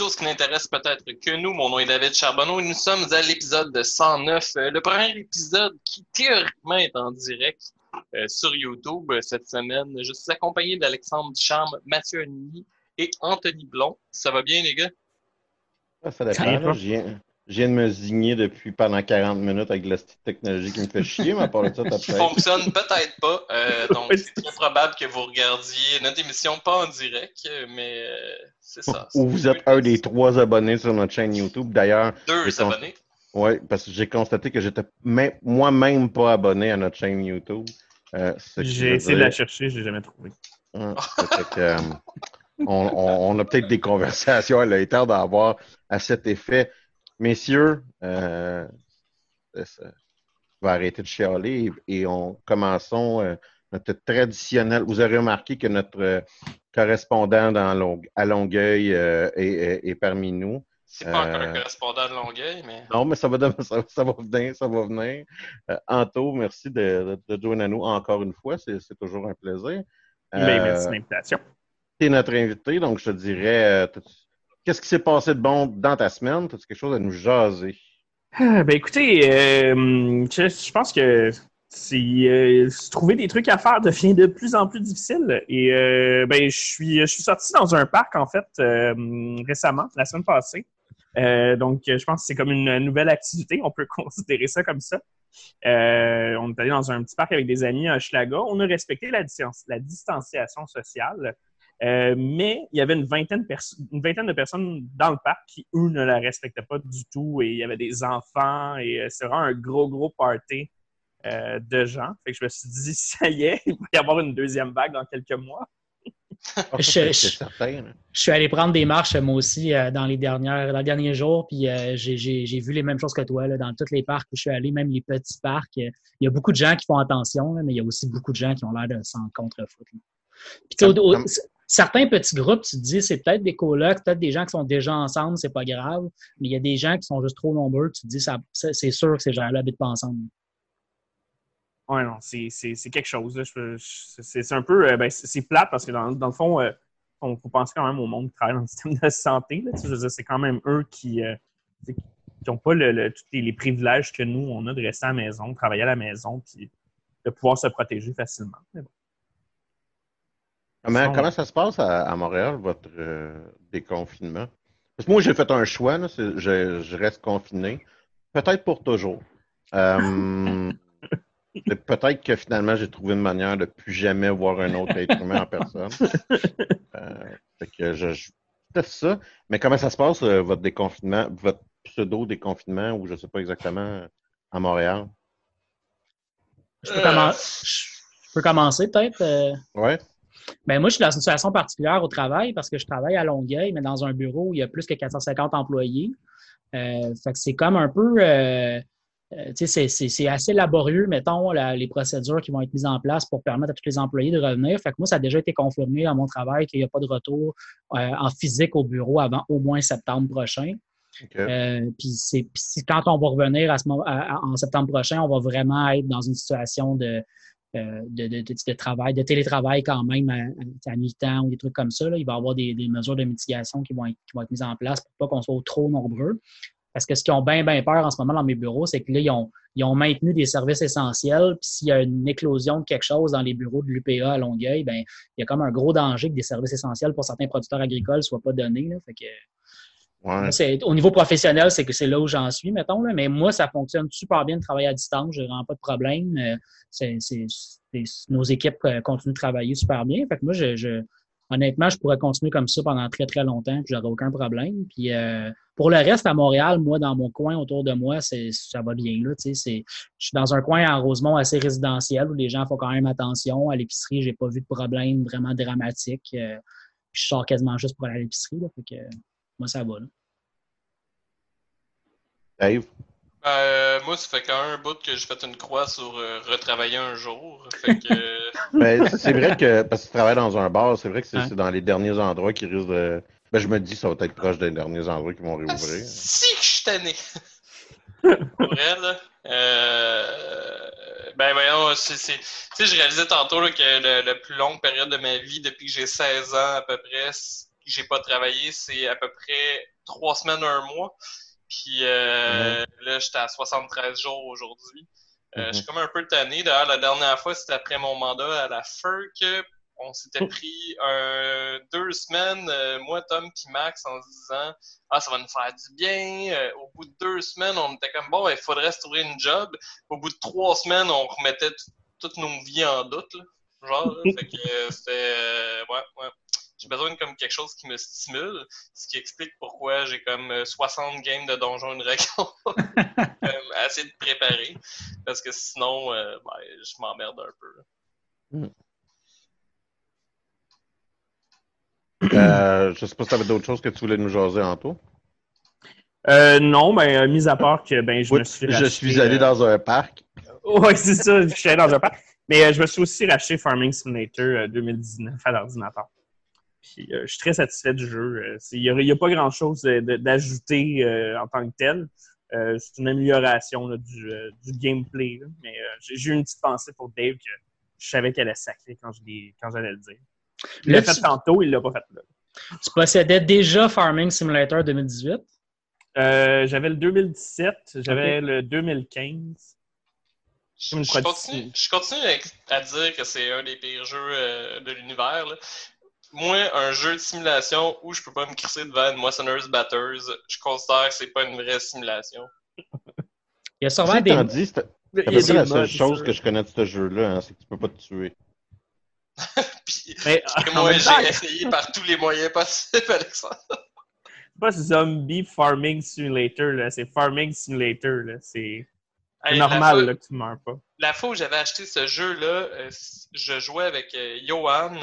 choses qui n'intéressent peut-être que nous. Mon nom est David Charbonneau et nous sommes à l'épisode 109. Euh, le premier épisode qui théoriquement est en direct euh, sur YouTube euh, cette semaine. Je suis accompagné d'Alexandre Ducharme, Mathieu Anini et Anthony Blond. Ça va bien les gars? Ah, ça dépend. Je viens, je viens de me zigner depuis pendant 40 minutes avec la petite technologie qui me fait chier, mais à part de ça, t'as Qui fonctionne peut-être pas. Euh, donc c'est très probable que vous regardiez notre émission pas en direct, mais euh, c'est ça. Ou vous êtes un des trois abonnés sur notre chaîne YouTube. D'ailleurs, Deux abonnés. ouais, parce que j'ai constaté que j'étais même- moi-même pas abonné à notre chaîne YouTube. Euh, J'ai essayé de la chercher, j'ai jamais trouvé. Hein, ça fait que, euh, on, on- on a peut-être des conversations à l'intérieur d'avoir à cet effet. Messieurs, euh, ça- ça va arrêter de chialer et, et on commençons euh, notre traditionnel. Vous avez remarqué que notre euh, correspondant dans Long- à Longueuil euh, est, est- est parmi nous. C'est pas encore Euh, un correspondant de Longueuil, mais Non, mais ça va, ça, ça va venir, ça va venir. Euh, Anto, merci de, de, de joindre à nous encore une fois. C'est c'est toujours un plaisir. Euh, merci de l'invitation. tu es notre invité, donc je te dirais, euh, qu'est-ce qui s'est passé de bon dans ta semaine? As-tu quelque chose à nous jaser? Ah, Ben écoutez, euh, je, pense que euh, trouver des trucs à faire devient de plus en plus difficile. Et euh, ben, je suis, je suis sorti dans un parc, en fait, récemment, la semaine passée. Donc, je pense que c'est comme une nouvelle activité. On peut considérer ça comme ça. On est allé dans un petit parc avec des amis à Hochelaga. On a respecté la, la distanciation sociale. Euh, mais il y avait une vingtaine, perso- une vingtaine de personnes dans le parc qui, eux, ne la respectaient pas du tout. Et il y avait des enfants et euh, c'est vraiment un gros, gros party euh, de gens. Fait que je me suis dit, ça y est, il va y avoir une deuxième vague dans quelques mois. Je- c'est je- suis allé prendre des marches, moi aussi, euh, dans les dernières, dans les derniers jours, puis euh, j'ai- vu les mêmes choses que toi, là, dans tous les parcs où je suis allé, même les petits parcs. euh, Il y a beaucoup de gens qui font attention, là, mais il y a aussi beaucoup de gens qui ont l'air de s'en contrefoutre. Puis au- au- certains petits groupes, tu te dis, c'est peut-être des colocs, peut-être des gens qui sont déjà ensemble, c'est pas grave, mais il y a des gens qui sont juste trop nombreux, tu te dis, ça- c'est sûr que ces gens-là habitent pas ensemble. Ouais, non, c'est quelque chose. C'est un peu. euh, ben, c'est plate parce que dans, dans le fond, euh, on faut penser quand même au monde qui travaille dans le système de santé. là. Tu sais, c'est quand même eux qui euh, n'ont pas le, le- tous les, les privilèges que nous, on a de rester à la maison, de travailler à la maison, puis de pouvoir se protéger facilement. Mais bon. Comment, ça se passe à, à Montréal, votre euh, déconfinement? Parce que moi, j'ai fait un choix, là, je, je reste confiné. Peut-être pour toujours. Euh, peut-être que finalement, j'ai trouvé une manière de plus jamais voir un autre être humain en personne. Euh, fait que je, je teste ça. Mais comment ça se passe, euh, votre déconfinement, votre pseudo-déconfinement, ou je ne sais pas exactement, à Montréal? Je peux, Euh, commen- je peux commencer peut-être? euh, Ouais? Ben moi, je suis dans une situation particulière au travail parce que je travaille à Longueuil, mais dans un bureau où il y a plus que 450 employés. Euh, fait que c'est comme un peu, euh, euh, tu sais, c'est- assez laborieux, mettons, la- les procédures qui vont être mises en place pour permettre à tous les employés de revenir. Fait que moi, ça a déjà été confirmé à mon travail qu'il n'y a pas de retour euh, en physique au bureau avant au moins septembre prochain. Puis c'est quand on va revenir à ce moment, en septembre prochain, on va vraiment être dans une situation de, de, de, de, travail, de télétravail quand même à, mi-temps ou des trucs comme ça. Là. Il va y avoir des, des, mesures de mitigation qui vont, être, qui vont être mises en place pour pas qu'on soit trop nombreux. Parce que ce qu'ils ont bien, bien peur en ce moment dans mes bureaux, c'est que là, ils ont, ils ont maintenu des services essentiels. Puis s'il y a une éclosion de quelque chose dans les bureaux de l'UPA à Longueuil, ben il y a comme un gros danger que des services essentiels pour certains producteurs agricoles ne soient pas donnés. Là. Fait que, Ouais. Au niveau professionnel, c'est que c'est là où j'en suis, mettons. Là, mais moi, ça fonctionne super bien de travailler à distance. Je vraiment pas de problème. Euh, c'est, nos équipes euh, continuent de travailler super bien. Fait que moi, je, je, honnêtement, je pourrais continuer comme ça pendant très, très longtemps, puis j'aurais aucun problème. Puis euh, pour le reste, à Montréal, moi, dans mon coin autour de moi, ça va bien. Là, je suis dans un coin à Rosemont assez résidentiel où les gens font quand même attention. À l'épicerie, j'ai pas vu de problème vraiment dramatique. je sors quasiment juste pour aller à l'épicerie. Fait que, moi, ça va. Là. Dave? Euh, moi, ça fait quand même un bout que j'ai fait une croix sur euh, retravailler un jour. Fait que... ben, c'est vrai que, parce que tu travailles dans un bar, c'est vrai que c'est dans les derniers endroits qui risquent de. Ben, je me dis, ça va être proche des derniers endroits qui vont réouvrir. Ah, si que je suis tanné! Pour vrai, là. Euh... Ben, voyons, c'est. Tu sais, je réalisais tantôt là, que la plus longue période de ma vie, depuis que j'ai 16 ans à peu près, j'ai pas travaillé, c'est à peu près trois semaines, un mois. Puis euh, là, j'étais à 73 jours aujourd'hui. Euh, Je suis comme un peu tanné. D'ailleurs, la dernière fois, c'était après mon mandat à la FERC. On s'était pris un, deux semaines, euh, moi, Tom puis Max, en se disant Ah, ça va nous faire du bien. Euh, au bout de deux semaines, on était comme bon, il faudrait se trouver une job. Au bout de trois semaines, on remettait toutes nos vies en doute. Là, genre, fait que c'était ouais, ouais j'ai besoin de comme quelque chose qui me stimule, ce qui explique pourquoi j'ai comme 60 euh, games de Donjon Dragon assez de préparer, parce que sinon, euh, ben, je m'emmerde un peu. Hmm. Euh, je sais pas si tu avais d'autres choses que tu voulais nous jaser en tout. non, mais mis à part que ben, je me suis racheté, Je suis allé dans un parc. Oui, c'est ça, je suis allé dans un parc. Mais je me suis aussi racheté Farming Simulator 2019 à l'ordinateur. Puis, euh, je suis très satisfait du jeu. Euh, il n'y a, pas grand-chose d'ajouter euh, en tant que tel. c'est une amélioration du, gameplay. Mais j'ai eu une petite pensée pour Dave que je savais qu'elle allait sacrée quand j'allais le dire. Il l'a fait tantôt, il l'a pas fait là. Tu possédais déjà Farming Simulator 2018? j'avais le 2017, j'avais le 2015. Je, continue, je, continue, à dire que c'est un des pires jeux de l'univers moi, un jeu de simulation où je peux pas me crisser devant une moissonneuse batteuse, je considère que c'est pas une vraie simulation. Il y a sûrement des. Dit, ça veut dire la seule chose que je connais de ce jeu-là, hein, c'est que tu peux pas te tuer. Puis, Mais, moi, j'ai essayé par tous les moyens possibles, Alexandre. C'est pas Zombie Farming Simulator, c'est Farming Simulator. C'est normal là, que tu meurs pas. La fois où j'avais acheté ce jeu-là, euh, je jouais avec euh, Johan,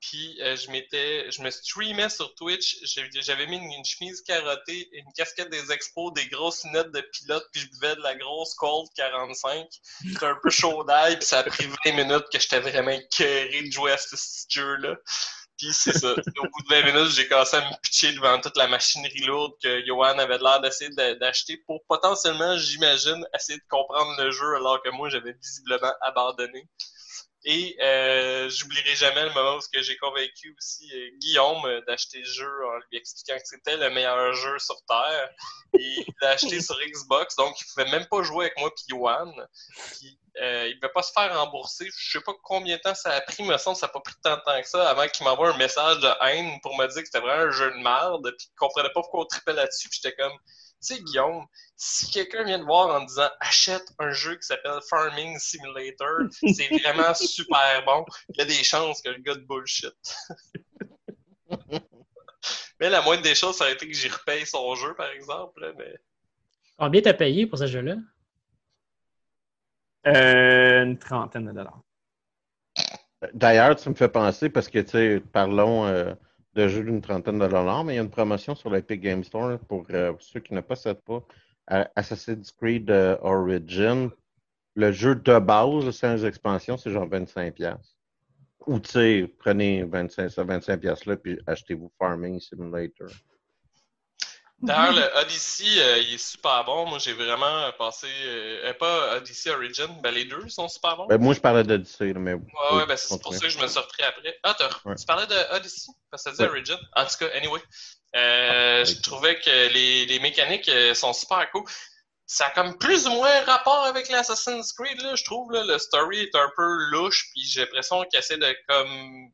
puis euh, je m'étais, je me streamais sur Twitch. J'avais mis une, chemise carottée, une casquette des expos, des grosses lunettes de pilote, puis je buvais de la grosse Cold 45. C'était un peu chaud d'ail, puis ça a pris 20 minutes que j'étais vraiment écœuré de jouer à ce, jeu-là. Puis c'est ça. Au bout de 20 minutes, j'ai commencé à me pitcher devant toute la machinerie lourde que Johan avait l'air d'essayer d'acheter pour potentiellement, j'imagine, essayer de comprendre le jeu alors que moi, j'avais visiblement abandonné. Et euh, j'oublierai jamais le moment où j'ai convaincu aussi euh, Guillaume euh, d'acheter le jeu en lui expliquant que c'était le meilleur jeu sur Terre. Et il l'a acheté sur Xbox, donc il pouvait même pas jouer avec moi puis Yohan. Puis, euh, il ne pouvait pas se faire rembourser. Je sais pas combien de temps ça a pris, mais ça n'a pas pris tant de temps que ça avant qu'il m'envoie un message de haine pour me dire que c'était vraiment un jeu de merde, puis qu'il comprenait pas pourquoi on tripait là-dessus. Puis j'étais comme, sais, Guillaume, si quelqu'un vient te voir en disant achète un jeu qui s'appelle Farming Simulator, c'est vraiment super bon, il y a des chances que le gars de bullshit. mais la moindre des choses, ça aurait été que j'y repaye son jeu, par exemple. Mais... Combien t'as payé pour ce jeu-là? Euh, une trentaine de dollars. D'ailleurs, tu me fais penser, parce que, tu sais, parlons euh, de jeux d'une trentaine de dollars, mais il y a une promotion sur l'Epic Game Store pour euh, ceux qui ne possèdent pas Assassin's Creed euh, Origin. Le jeu de base, sans expansion, c'est genre 25$. Ou tu sais, prenez 25, 25$ là, puis achetez-vous Farming Simulator. D'ailleurs, le Odyssey, euh, il est super bon. Moi, j'ai vraiment passé. Euh, pas Odyssey Origin, ben les deux sont super bons. Ben, moi, je parlais d'Odyssey, mais. Ouais, ouais, ben c'est pour ça que je me suis repris après. Ah, tu parlais de Odyssey, parce que ça dit Ouais. Origin. En tout cas, anyway. Euh, je trouvais que les, les mécaniques euh, sont super cool. Ça a comme plus ou moins rapport avec l'Assassin's Creed, là, je trouve. Là, le story est un peu louche, puis j'ai l'impression qu'il essaie de comme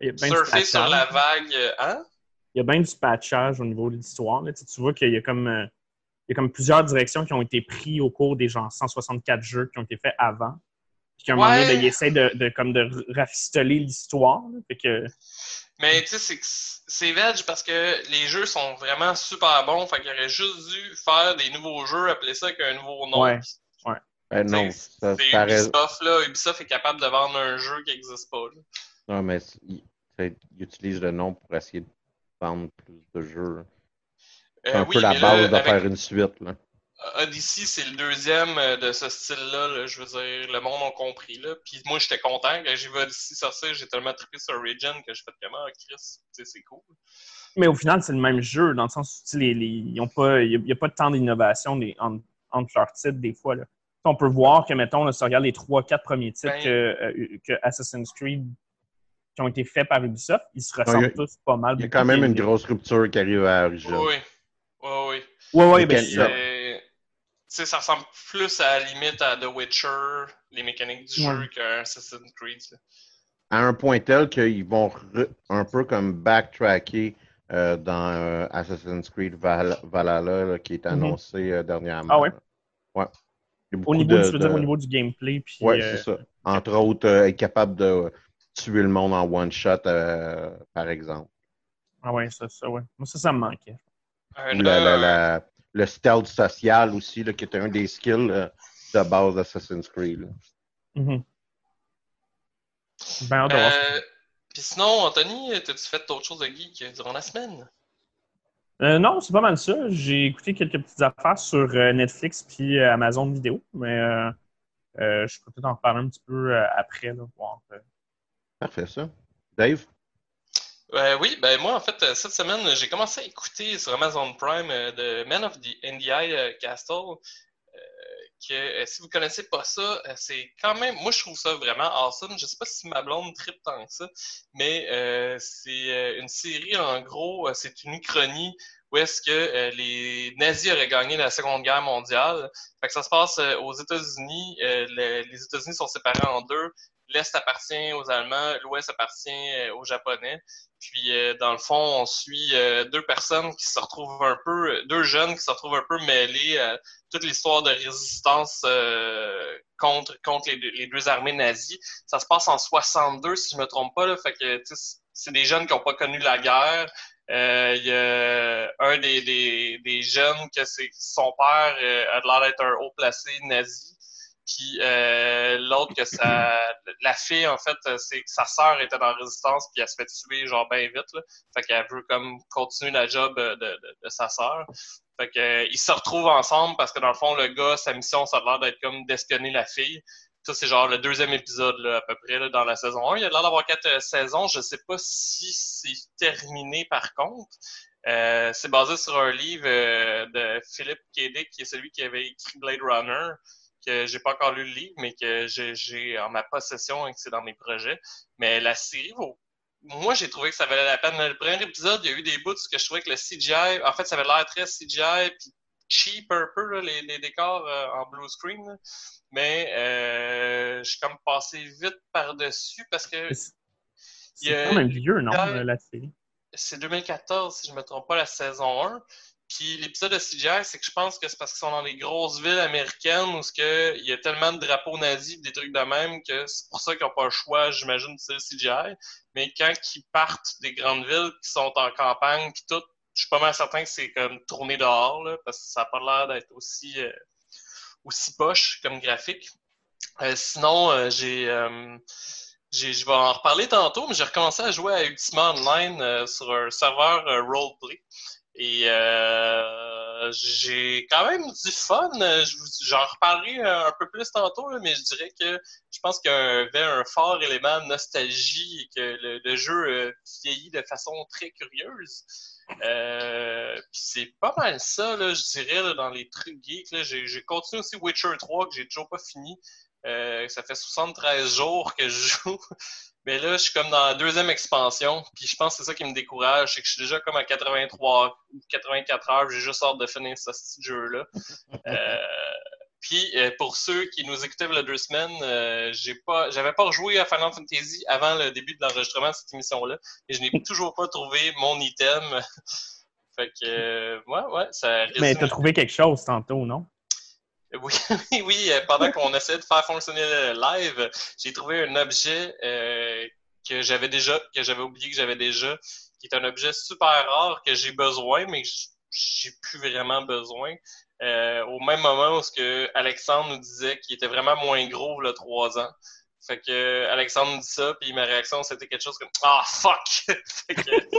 Il y a bien du surfer sur la vague. euh, Hein? Il y a bien du patchage au niveau de l'histoire. là. Tu, vois qu'il y a comme euh, il y a comme plusieurs directions qui ont été prises au cours des genre 164 jeux qui ont été faits avant. Puis qu'à un moment donné, Ouais. ben, il essaie de, de, comme de rafistoler l'histoire. que Mais tu sais, c'est que c'est veg parce que les jeux sont vraiment super bons. Fait qu'il aurait juste dû faire des nouveaux jeux, appeler ça avec un nouveau nom. Ouais. Ben, non, ça, Ubisoft, là. Ubisoft est capable de vendre un jeu qui n'existe pas. là. Non, mais il, il utilise le nom pour essayer de vendre plus de jeux. C'est Euh, un oui, peu la là, base de avec faire une suite. Là. Odyssey, c'est le deuxième euh, de ce style-là. là. Je veux dire, le monde a compris. Là. Puis moi, j'étais content. Quand j'ai vu Odyssey sortir, j'ai tellement trippé sur Origin que j'ai fait comment, Chris, tu sais, c'est cool. Mais au final, c'est le même jeu, dans le sens où les, les- ils ont pas, il n'y a, pas tant d'innovation entre, entre leurs titres des fois. Là. On peut voir que, mettons, là, si on regarde les 3-4 premiers titres Ben- que, euh, que Assassin's Creed qui ont été faits par Ubisoft, ils se ressemblent tous pas mal. Il y a quand même une grosse rupture qui arrive à Origin. Oui, oui, oui. Ouais, ben, Mécanique. ça. C'est- Tu sais, ça ressemble plus à la limite à The Witcher, les mécaniques du Ouais. jeu, qu'un Assassin's Creed. là. À un point tel qu'ils vont un peu comme backtracker euh, dans euh, Assassin's Creed Val- Valhalla là, qui est Mhm. annoncé euh, dernièrement. Ah ouais? là. Ouais. Au niveau, de- du, je veux dire, de- au niveau du gameplay. Puis, Ouais, euh, c'est ça. Entre autres, euh, être capable de tuer le monde en one shot, euh, par exemple. Ah ouais, ça, ça, ouais. Moi, ça, ça me manquait. La- la- euh, le stealth social aussi, là, qui était un des skills euh, de base d'Assassin's Creed. là. Mhm. Ben, euh, Puis sinon, Anthony, t'as-tu fait d'autres choses de geek durant la semaine? Euh, non, c'est pas mal ça. J'ai écouté quelques petites affaires sur Netflix puis Amazon Vidéo, mais euh, euh, je peux peut-être en reparler un petit peu après. Là, voir, euh. Parfait, ça. Dave? Euh, oui, ben moi, en fait, euh, cette semaine, j'ai commencé à écouter sur Amazon Prime euh, The Man of the NDI euh, Castle. euh, que euh, si vous connaissez pas ça, euh, c'est quand même, moi je trouve ça vraiment awesome. Je sais pas si ma blonde tripe tant que ça, mais euh, c'est euh, une série en gros, euh, c'est une uchronie où est-ce que euh, les nazis auraient gagné la Seconde Guerre mondiale. Fait que ça se passe euh, aux États-Unis. Euh, le- les États-Unis sont séparés en deux. L'Est appartient aux Allemands, l'Ouest appartient euh, aux Japonais. Puis euh, dans le fond, on suit euh, deux personnes qui se retrouvent un peu, deux jeunes qui se retrouvent un peu mêlés à toute l'histoire de résistance contre contre les deux, armées nazies. Ça se passe en 62, si je me trompe pas. Là, fait que c'est des jeunes qui n'ont pas connu la guerre. Il y a un des, des, des jeunes que c'est son père euh, a l'air d'être un haut placé nazi. Puis euh, l'autre que sa la fille en fait c'est que sa sœur était dans la résistance puis elle se fait tuer genre bien vite là. Fait qu'elle veut comme continuer la job de, de, de sa sœur. Fait que euh, ils se retrouvent ensemble parce que dans le fond le gars sa mission ça a l'air d'être comme d'espionner la fille. Ça c'est genre le deuxième épisode là, à peu près là, dans la saison 1. Il a l'air d'avoir quatre euh, saisons, je sais pas si c'est terminé par contre. Euh, c'est basé sur un livre euh, de Philip K. Dick, qui est celui qui avait écrit Blade Runner que j'ai pas encore lu le livre, mais que j'ai- en ma possession et que c'est dans mes projets. Mais la série vaut. Moi, j'ai trouvé que ça valait la peine. Le premier épisode, il y a eu des bouts que je trouvais que le CGI, en fait, ça avait l'air très CGI, puis cheap un peu, là, les, les décors euh, en blue screen. là. Mais euh, je suis comme passé vite par-dessus parce que C'est quand même vieux, non, la série? c'est 2014, si je me trompe pas, la saison 1. Puis l'épisode de CGI, c'est que je pense que c'est parce qu'ils sont dans les grosses villes américaines où il y a tellement de drapeaux nazis des trucs de même que c'est pour ça qu'ils n'ont pas le choix, j'imagine, de CGI. Mais quand ils partent des grandes villes qui sont en campagne puis tout, je suis pas mal certain que c'est comme tourné dehors, là, parce que ça n'a pas l'air d'être aussi, euh, aussi poche comme graphique. Euh, sinon, euh, j'ai je vais en reparler tantôt, mais j'ai recommencé à jouer à Ultima Online sur un serveur euh, roleplay. Et euh, j'ai quand même du fun. J'en reparlerai un peu plus tantôt, là, mais je dirais que je pense qu'il y avait un fort élément de nostalgie et que le, jeu euh, vieillit de façon très curieuse. Euh, c'est pas mal ça, là, je dirais, là, dans les trucs geeks. j'ai continué aussi Witcher 3, que j'ai toujours pas fini. Euh, ça fait 73 jours que je joue. Mais là, je suis comme dans la deuxième expansion. Puis je pense que c'est ça qui me décourage. C'est que je suis déjà comme à 83 ou 84 heures. J'ai juste hâte de finir ce petit jeu-là. Euh, puis euh, pour ceux qui nous écoutaient il y a deux semaines, euh, j'ai pas, j'avais pas rejoué à Final Fantasy avant le début de l'enregistrement de cette émission-là. Et je n'ai toujours pas trouvé mon item. fait que, euh, ouais, ouais, ça Mais résume- t'as trouvé quelque chose tantôt, non? Oui, oui, euh, pendant qu'on essayait de faire fonctionner le live, j'ai trouvé un objet euh, que j'avais déjà, que j'avais oublié que j'avais déjà, qui est un objet super rare que j'ai besoin, mais que j'ai plus vraiment besoin. Euh, au même moment où ce que Alexandre nous disait qu'il était vraiment moins gros le trois ans. Fait que Alexandre nous dit ça, puis ma réaction c'était quelque chose comme Ah fuck! que,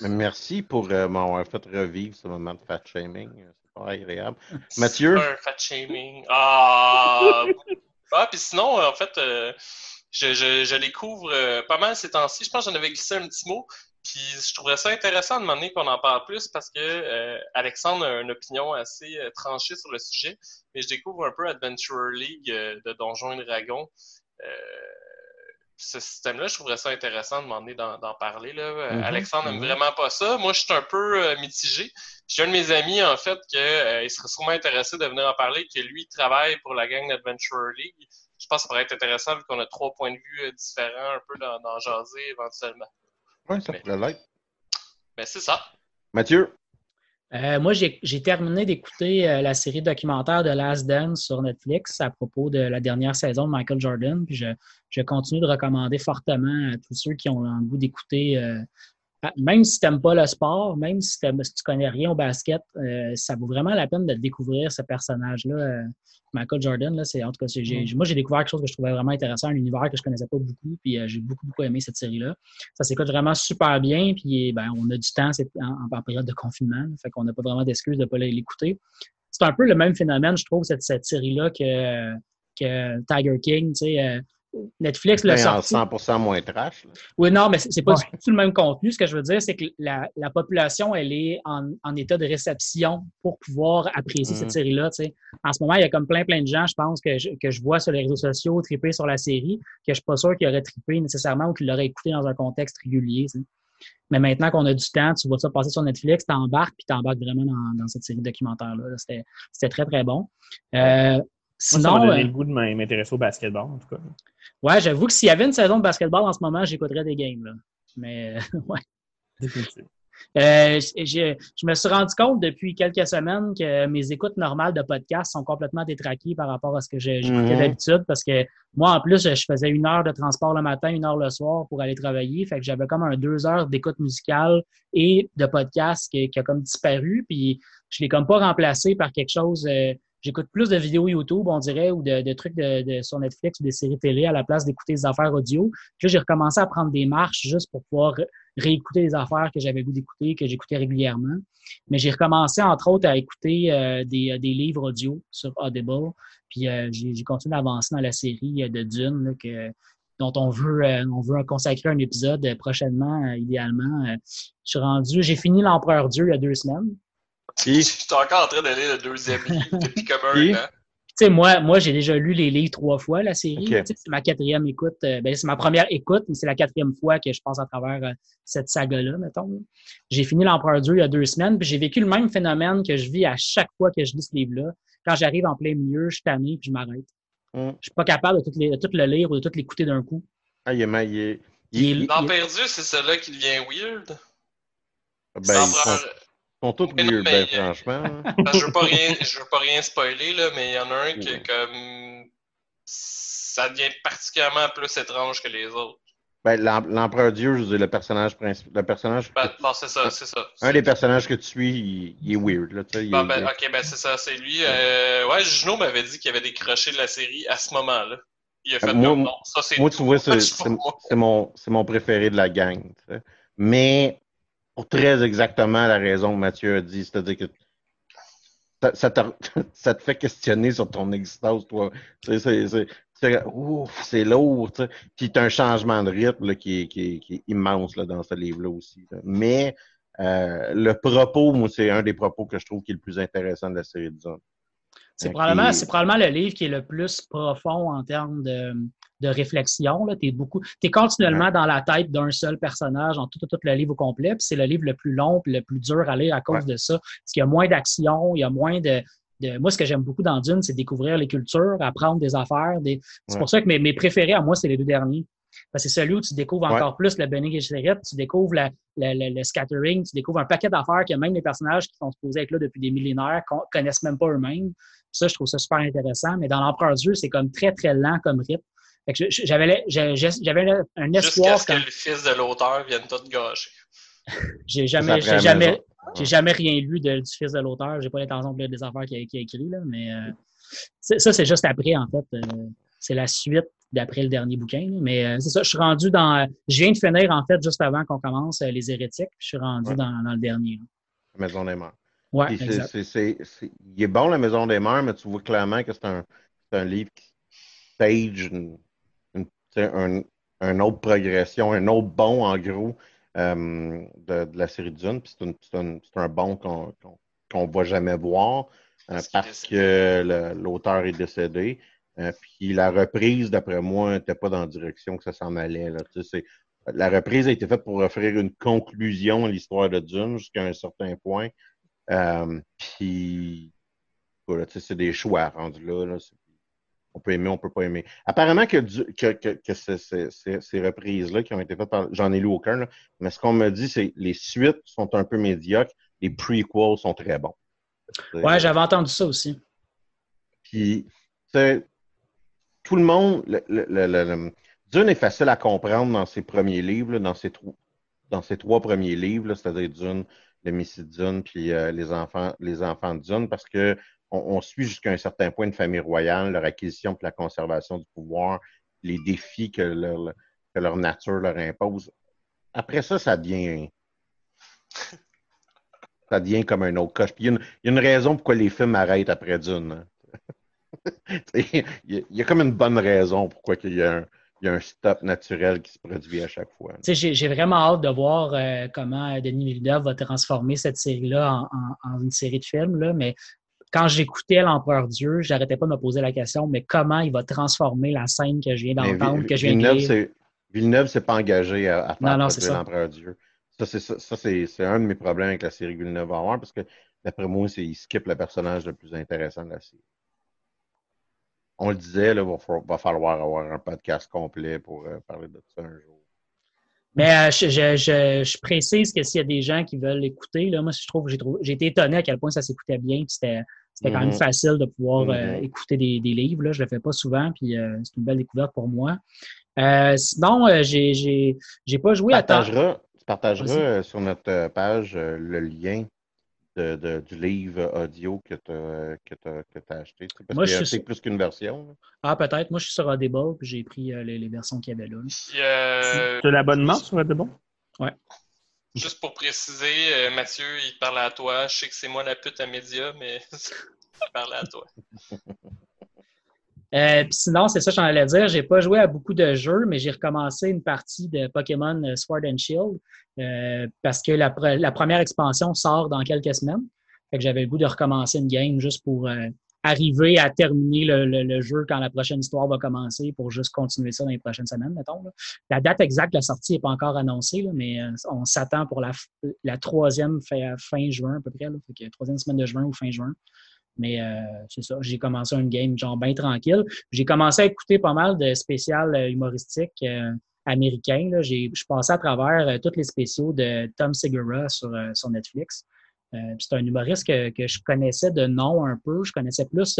merci pour euh, m'avoir fait revivre ce moment de fat shaming. Pas agréable. Mathieu? Fat shaming. Ah! ah, puis sinon, en fait, euh, je, je, je découvre euh, pas mal ces temps-ci. Je pense que j'en avais glissé un petit mot. Puis je trouverais ça intéressant de demander qu'on en parle plus parce que euh, Alexandre a une opinion assez euh, tranchée sur le sujet. Mais je découvre un peu Adventure League euh, de Donjons et Dragons. Ce système-là, je trouverais ça intéressant de demander d'en d'en parler. Là. Euh, Mhm, Alexandre n'aime mhm. vraiment pas ça. Moi, je suis un peu euh, mitigé. J'ai un de mes amis, en fait, que euh, il serait sûrement intéressé de venir en parler, que lui travaille pour la gang d'Adventure League. Je pense que ça pourrait être intéressant vu qu'on a trois points de vue euh, différents, un peu dans, dans jaser éventuellement. Oui, ça Mais- pourrait l'être. Mais c'est ça. Mathieu? Euh, moi, j'ai terminé d'écouter euh, la série documentaire de Last Dance sur Netflix à propos de la dernière saison de Michael Jordan. Puis je, continue de recommander fortement à tous ceux qui ont le goût d'écouter, euh, même si tu n'aimes pas le sport, même si, si tu connais rien au basket, euh, ça vaut vraiment la peine de découvrir ce personnage-là. euh, Michael Jordan, là, c'est en tout cas, j'ai- moi j'ai découvert quelque chose que je trouvais vraiment intéressant, un univers que je connaissais pas beaucoup, puis euh, j'ai beaucoup beaucoup aimé cette série-là. Ça s'écoute vraiment super bien, puis ben, on a du temps c'est en, en période de confinement, là, fait qu'on n'a pas vraiment d'excuses de ne pas l'écouter. C'est un peu le même phénomène, je trouve, cette, cette série-là que, que Tiger King. Tu sais, euh, Netflix l'a Ben, en sorti. 100% moins trash. là. Oui, non, mais c'est pas Ouais. du tout le même contenu. Ce que je veux dire, c'est que la, la population, elle est en, en état de réception pour pouvoir apprécier cette série-là. tu sais. En ce moment, il y a comme plein, plein de gens, je pense, que je, que je vois sur les réseaux sociaux triper sur la série, que je suis pas sûr qu'ils auraient trippé nécessairement ou qu'ils l'auraient écouté dans un contexte régulier. Mais maintenant qu'on a du temps, tu vois ça passer sur Netflix, t'embarques, puis t'embarques vraiment dans, dans cette série documentaire-là. là. C'était c'était très, très bon. Euh, Moi, ça sinon, m'a donné euh, le goût de m'in- m'intéresser au basketball, en tout cas. Ouais, j'avoue que s'il y avait une saison de basketball en ce moment, j'écouterais des games. Là. Mais ouais. Euh, je, je me suis rendu compte depuis quelques semaines que mes écoutes normales de podcast sont complètement détraquées par rapport à ce que j'écoutais Mhm. d'habitude parce que moi, en plus, je faisais une heure de transport le matin, une heure le soir pour aller travailler. Fait que j'avais comme un deux heures d'écoute musicale et de podcast qui, qui a comme disparu. Puis je l'ai comme pas remplacé par quelque chose. euh, J'écoute plus de vidéos YouTube, on dirait, ou de, de trucs de, de- sur Netflix ou des séries télé à la place d'écouter des affaires audio. Puis là, j'ai recommencé à prendre des marches juste pour pouvoir réécouter les affaires que j'avais goût d'écouter, que j'écoutais régulièrement. Mais j'ai recommencé, entre autres, à écouter euh, des, des livres audio sur Audible. Puis euh, j'ai continué d'avancer dans la série euh, de Dune, là, que, dont on veut, euh, on veut consacrer un épisode euh, prochainement, euh, idéalement. Euh, je suis rendu, j'ai fini l'Empereur Dieu il y a deux semaines. Qui? Je suis encore en train de lire le deuxième livre depuis comme un an. Tu sais, moi, moi j'ai déjà lu les livres trois fois, la série. C'est ma quatrième écoute. euh, ben, c'est ma première écoute, mais c'est la quatrième fois que je passe à travers euh, cette saga-là, mettons. J'ai fini l'Empereur Dieu il y a deux semaines, puis j'ai vécu le même phénomène que je vis à chaque fois que je lis ce livre-là. Quand j'arrive en plein milieu, je suis tanné, puis je m'arrête. Hum. Je suis pas capable de tout, les- de tout le lire ou de tout l'écouter d'un coup. Ah, il est, ma- il est- Il est- il- il- L'Empire Dieu, c'est celui-là qui devient weird. ben, ils sont, L'Empereur- ils sont tous Mais non, weird, mais- ben, franchement. hein. Je veux pas rien, je veux pas rien spoiler là, mais il y en a un qui est comme ça devient particulièrement plus étrange que les autres. Ben, l'em- l'empereur Dieu, je veux dire, le personnage principal, le personnage, Ben, bon, c'est ça, c'est ça. un des personnages que tu suis, il, il est weird, là, tu sais. ben, est- ok, ben c'est ça, c'est lui. Euh, ouais, Juno m'avait dit qu'il avait décroché de la série à ce moment-là. Il a fait Euh, moi- comme non, ça c'est Moi, tu vois, c'est moi. mon, mon préféré de la gang. Mais pour très exactement la raison que Mathieu a dit. C'est-à-dire que ça, ça, te, ça, te, fait questionner sur ton existence, toi. C'est lourd. Puis tu as un changement de rythme là, qui, est, qui, qui, est, immense là, dans ce livre-là aussi. Là. Mais euh, le propos, moi, c'est un des propos que je trouve qui est le plus intéressant de la série de Zone. C'est probablement, qui... probablement le livre qui est le plus profond en termes de, de réflexion. Tu es, beaucoup, es continuellement ouais. dans la tête d'un seul personnage en tout, tout, tout, le livre au complet. c'est le livre le plus long et le plus dur à lire à cause ouais. de ça. Parce qu'il y a moins d'action, il y a moins de, de... Moi, ce que j'aime beaucoup dans Dune, c'est découvrir les cultures, apprendre des affaires. Des... C'est ouais. pour ça que mes, mes préférés à moi, c'est les deux derniers. Parce que c'est celui où tu découvres encore plus le Benny Gesserit, tu découvres la, la, la, le scattering, tu découvres un paquet d'affaires que même les personnages qui sont supposés être là depuis des millénaires connaissent même pas eux-mêmes. Ça, je trouve ça super intéressant. Mais dans l'Empereur Dieu, c'est comme très, très lent comme rythme. J'avais j'avais un espoir. Jusqu'à ce quand... que le fils de l'auteur vienne tout gâcher. j'ai jamais, j'ai jamais, j'ai jamais rien lu de, du fils de l'auteur. J'ai pas l'intention de lire des affaires qu'il a, qu a écrit, là, mais euh, ça, c'est juste après, en fait. Euh, c'est la suite d'après le dernier bouquin. Là. Mais euh, c'est ça, je suis rendu dans. Je viens de finir, en fait, juste avant qu'on commence Les Hérétiques. Je suis rendu ouais. dans, dans, le dernier. Là. La Maison des Morts. Ouais, c'est, c'est, c'est, il est bon, La Maison des Morts, mais tu vois clairement que c'est un, un livre qui stage une, une, un, autre progression, un autre bon, en gros, euh, de, de, la série Dune. Puis c'est, un, un bon qu'on ne va jamais voir euh, parce que l'auteur est décédé. Euh, puis la reprise, d'après moi, n'était pas dans la direction que ça s'en allait. Là. La reprise a été faite pour offrir une conclusion à l'histoire de Dune jusqu'à un certain point. Euh, puis, voilà, c'est des choix rendus là. là on peut aimer, on peut pas aimer. Apparemment que, que, que, que ces, reprises-là qui ont été faites par. J'en ai lu aucun, là, mais ce qu'on me dit, c'est que les suites sont un peu médiocres, les prequels sont très bons. Ouais, j'avais entendu ça aussi. Puis, tout le monde. Le, le, le, Dune est facile à comprendre dans ses premiers livres, là, dans, ses dans ses trois premiers livres, c'est-à-dire Dune, le de Dune, puis euh, les, enfants, les enfants de Dune, parce que on, suit jusqu'à un certain point une famille royale, leur acquisition puis la conservation du pouvoir, les défis que leur, nature leur impose. Après ça, ça devient. ça devient comme un autre coche. Il y, a une raison pourquoi les films arrêtent après Dune. Hein. il, y a, comme une bonne raison pourquoi il y a un, stop naturel qui se produit à chaque fois. J'ai vraiment hâte de voir euh, comment Denis Villeneuve va transformer cette série-là en, une série de films, mais quand j'écoutais l'Empereur Dieu, j'arrêtais pas de me poser la question, mais comment il va transformer la scène que je viens d'entendre, que je viens Villeneuve, de lire? Villeneuve s'est pas engagé à, à faire l'Empereur Dieu. Ça, c'est un de mes problèmes avec la série Villeneuve avoir, parce que d'après moi, il skip le personnage le plus intéressant de la série. On le disait, il va, va, falloir avoir un podcast complet pour euh, parler de ça un jour. Mais euh, je, je, je, je, précise que s'il y a des gens qui veulent l'écouter, là, moi, je trouve, j'ai été étonné à quel point ça s'écoutait bien. C'était c'était quand même Mm-hmm. facile de pouvoir mm -hmm. euh, écouter des, des, livres. Là. Je le fais pas souvent, puis euh, c'est une belle découverte pour moi. Euh, sinon, j'ai j'ai pas joué à Tu partageras sur notre page le lien de, de, du livre audio que tu as, as acheté. Parce moi, que c'est plus qu'une version. Ah, peut-être. Moi, je suis sur Audible, puis j'ai pris euh, les, les, versions qu'il y avait là. Euh... Tu as l'abonnement sur Audible? Ouais. Juste pour préciser, euh, Mathieu, il te parle à toi. Je sais que c'est moi la pute à média, mais il parle à toi. Euh, sinon, c'est ça que j'en allais dire. J'ai pas joué à beaucoup de jeux, mais j'ai recommencé une partie de Pokémon Sword and Shield euh, parce que la, première expansion sort dans quelques semaines. Fait que j'avais le goût de recommencer une game juste pour euh, arriver à terminer le, jeu quand la prochaine histoire va commencer pour juste continuer ça dans les prochaines semaines, mettons. Là. La date exacte de la sortie n'est pas encore annoncée, là, mais euh, on s'attend pour la, la troisième fin, fin juin à peu près. Là. Fait que troisième semaine de juin ou fin juin. Mais euh, c'est ça, j'ai commencé un game genre bien tranquille. J'ai commencé à écouter pas mal de spéciales euh, humoristiques euh, américains. Là. J'ai, je passais à travers tous les spéciaux de Tom Segura sur, sur Netflix. C'est un humoriste que, que je connaissais de nom un peu. Je connaissais plus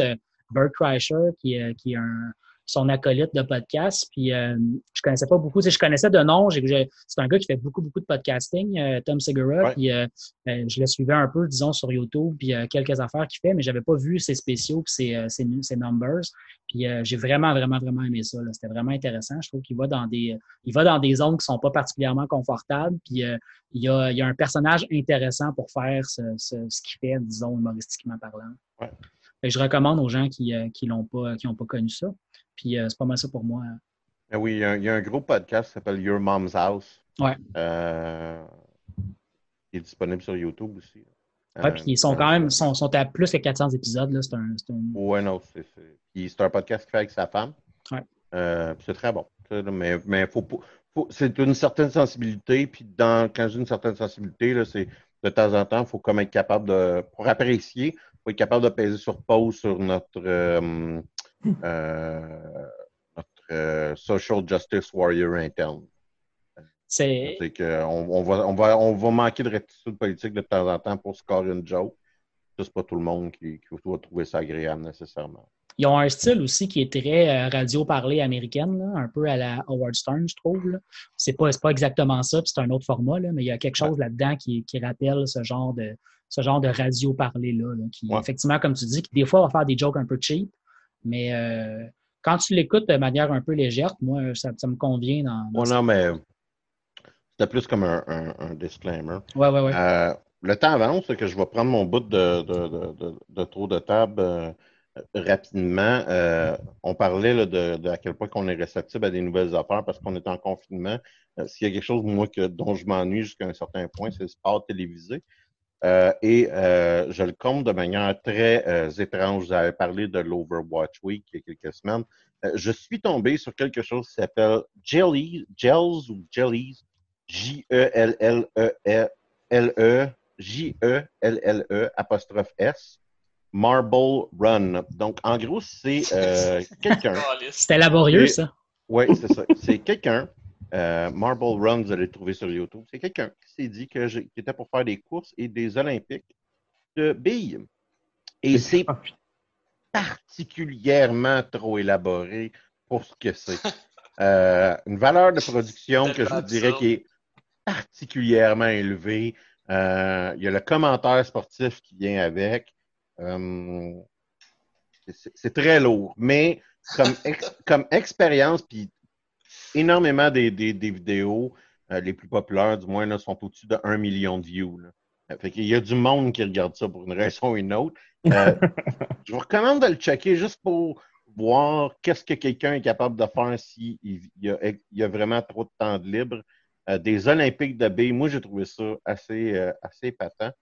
Bert Kreischer, qui, qui est un son acolyte de podcast. Puis euh, je connaissais pas beaucoup. je connaissais de nom. C'est un gars qui fait beaucoup, beaucoup de podcasting, euh, Tom Segura. Puis euh, je le suivais un peu, disons, sur YouTube, puis quelques affaires qu'il fait, mais j'avais pas vu ses spéciaux puis ses, ses, numbers. Puis j'ai vraiment, vraiment, vraiment aimé ça. C'était vraiment intéressant. Je trouve qu'il va dans des il va dans des zones qui sont pas particulièrement confortables. Puis il y, a, il y a un personnage intéressant pour faire ce, ce, ce qu'il fait, disons, humoristiquement parlant. Ouais. je recommande aux gens qui n'ont qui l'ont pas, qui pas connu ça. Puis euh, c'est pas mal ça pour moi. Ben oui, il y, a un, gros podcast qui s'appelle Your Mom's House. Ouais. Euh, il est disponible sur YouTube aussi. Oui, puis ils sont quand même sont, sont à plus que 400 épisodes. Là. C'est un, un... Ouais, non, c'est, c'est un podcast qu'il fait avec sa femme. Ouais. Euh, c'est très bon. Mais, mais faut, faut, c'est une certaine sensibilité. Puis dans, quand j'ai une certaine sensibilité, là, c'est de temps en temps, il faut comme être capable de. Pour apprécier, il faut être capable de peser sur pause sur notre. Euh, notre euh, social justice warrior interne. C'est qu'on on va, on, va, on va manquer de rectitude politique de temps en temps pour scorer une joke. C'est pas tout le monde qui, qui va trouver ça agréable nécessairement. Ils ont un style aussi qui est très euh, radio-parlé américaine, un peu à la Howard Stern, je trouve. C'est pas, pas exactement ça, c'est un autre format, là, mais il y a quelque chose là-dedans qui, qui, rappelle ce genre de, ce genre de radio-parlé-là, qui, effectivement, comme tu dis, qui des fois va faire des jokes un peu cheap, mais euh, quand tu l'écoutes de manière un peu légère, moi, ça, me convient dans. non, mais c'était plus comme un, disclaimer. Ouais, ouais, ouais. Euh, le temps avance, que je vais prendre mon bout de, de, de, tour de table euh, rapidement. on parlait de, à quel point on est réceptible à des nouvelles affaires parce qu'on est en confinement. S'il y a quelque chose, moi, que, dont je m'ennuie jusqu'à un certain point, c'est le sport télévisé. Euh, et euh, je le compte de manière très euh, étrange. Vous avez parlé de l'Overwatch Week il y a quelques semaines. je suis tombé sur quelque chose qui s'appelle Jelly, Gels ou Jellies, J-E-L-L-E-L-E, J-E-L-L-E, apostrophe S, Marble Run. Donc, en gros, c'est quelqu'un. C'était laborieux, ça. Oui, c'est ça. C'est quelqu'un euh, Marble Run, vous allez le trouver sur YouTube. C'est quelqu'un qui s'est dit que qu'il était pour faire des courses et des Olympiques de billes. Et c'est particulièrement trop élaboré pour ce que c'est. Euh, une valeur de production que je vous dirais qui est particulièrement élevée. Euh, il y a le commentaire sportif qui vient avec. c'est très lourd. Mais comme, comme expérience, puis énormément des, vidéos, euh, les plus populaires du moins, là, sont au-dessus de 1 million de views. Fait qu'il y a du monde qui regarde ça pour une raison ou une autre. Euh, je vous recommande de le checker juste pour voir qu'est-ce que quelqu'un est capable de faire s'il y, a, y a vraiment trop de temps de libre. Euh, des Olympiques de B, moi j'ai trouvé ça assez, assez patent.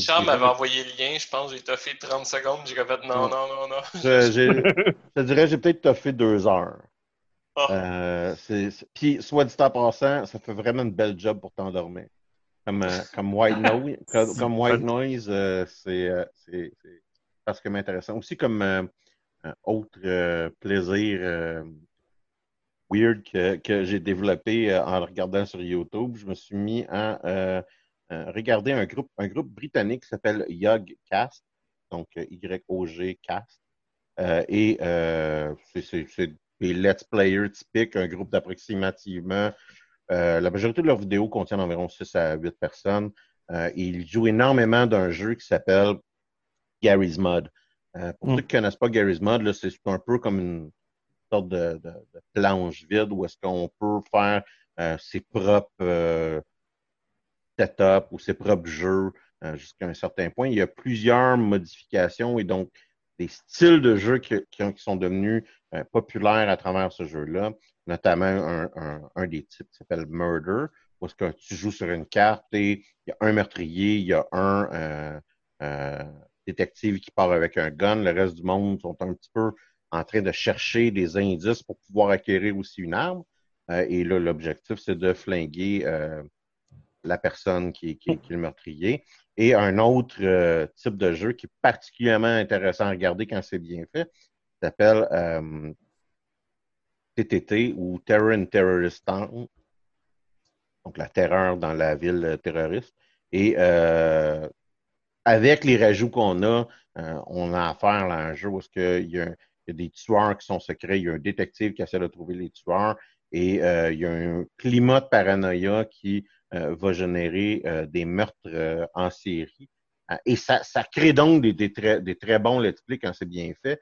Charles m'avait envoyé le lien, je pense, j'ai toffé 30 secondes, j'ai fait non, non, non, non. je, je dirais j'ai peut-être toffé deux heures. Ah. Euh, puis, soit dit en passant, ça fait vraiment une belle job pour t'endormir. Comme, euh, comme White Noise, comme, White Noise euh, c'est parce que intéressant. Aussi comme autre plaisir weird que, que j'ai développé en le regardant sur YouTube, je me suis mis à regarder un groupe, un groupe britannique qui s'appelle Yogcast, donc Y-O-G Cast. et c'est les let's players typiques, un groupe d'approximativement. Euh, la majorité de leurs vidéos contiennent environ 6 à 8 personnes. Euh, ils jouent énormément d'un jeu qui s'appelle Gary's Mod. Euh, pour hmm. ceux qui ne connaissent pas Gary's Mod, c'est un peu comme une sorte de, planche vide où est-ce qu'on peut faire ses propres setups ou ses propres jeux jusqu'à un certain point. Il y a plusieurs modifications et donc des styles de jeu qui, sont devenus euh, populaires à travers ce jeu-là, notamment un, des types qui s'appelle Murder, où que tu joues sur une carte et il y a un meurtrier, il y a un euh, euh, détective qui part avec un gun, le reste du monde sont un petit peu en train de chercher des indices pour pouvoir acquérir aussi une arme. et là, l'objectif, c'est de flinguer la personne qui, est le meurtrier. Et un autre type de jeu qui est particulièrement intéressant à regarder quand c'est bien fait s'appelle euh, TTT ou Terror in Terrorist Town. Donc la terreur dans la ville terroriste. Et euh, avec les rajouts qu'on a, on a affaire à un jeu où il y, y a des tueurs qui sont secrets, il y a un détective qui essaie de trouver les tueurs et euh, il y a un climat de paranoïa qui euh, va générer euh, des meurtres en série. et ça, crée donc des, très, des très bons let's play quand c'est bien fait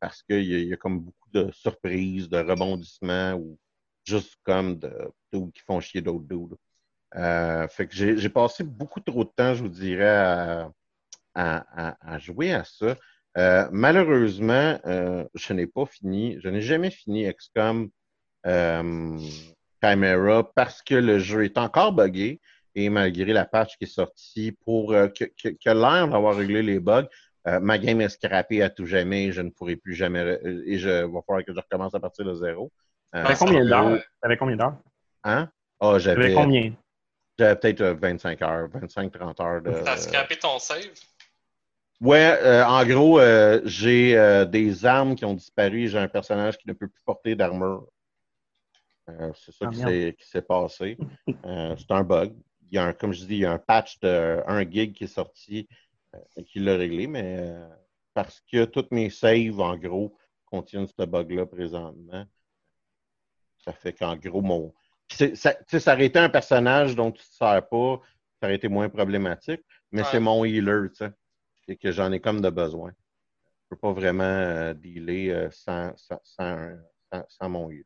parce qu'il y, a comme beaucoup de surprises, de rebondissements ou juste comme de, de qui font chier d'autres dudes. Euh, fait que j'ai passé beaucoup trop de temps, je vous dirais, à, jouer à ça. Euh, malheureusement, euh, je n'ai pas fini, je n'ai jamais fini XCOM euh, Chimera parce que le jeu est encore buggé et malgré la patch qui est sortie pour euh, que l'air d'avoir réglé les bugs, euh, ma game est scrappée à tout jamais je ne pourrai plus jamais et je va falloir que je recommence à partir de zéro. T'avais combien d'heures? T'avais combien d'heures? Hein? Oh, j'avais combien? J'avais peut-être 25 heures, 25-30 heures de. T'as scrappé ton save? Ouais, euh, en gros, euh, j'ai euh, des armes qui ont disparu. J'ai un personnage qui ne peut plus porter d'armure. c'est ça ah, qui s'est passé. c'est un bug. Il y a un, comme je dis, il y a un patch de 1 gig qui est sorti qui l'a réglé, mais parce que toutes mes saves, en gros, contiennent ce bug-là présentement. Ça fait qu'en gros, mon, ça, ça aurait été un personnage dont tu ne te sers pas, ça aurait été moins problématique, mais c'est mon healer, tu sais, et que j'en ai comme de besoin. Je ne peux pas vraiment euh, dealer euh, sans, sans, sans, sans, mon healer.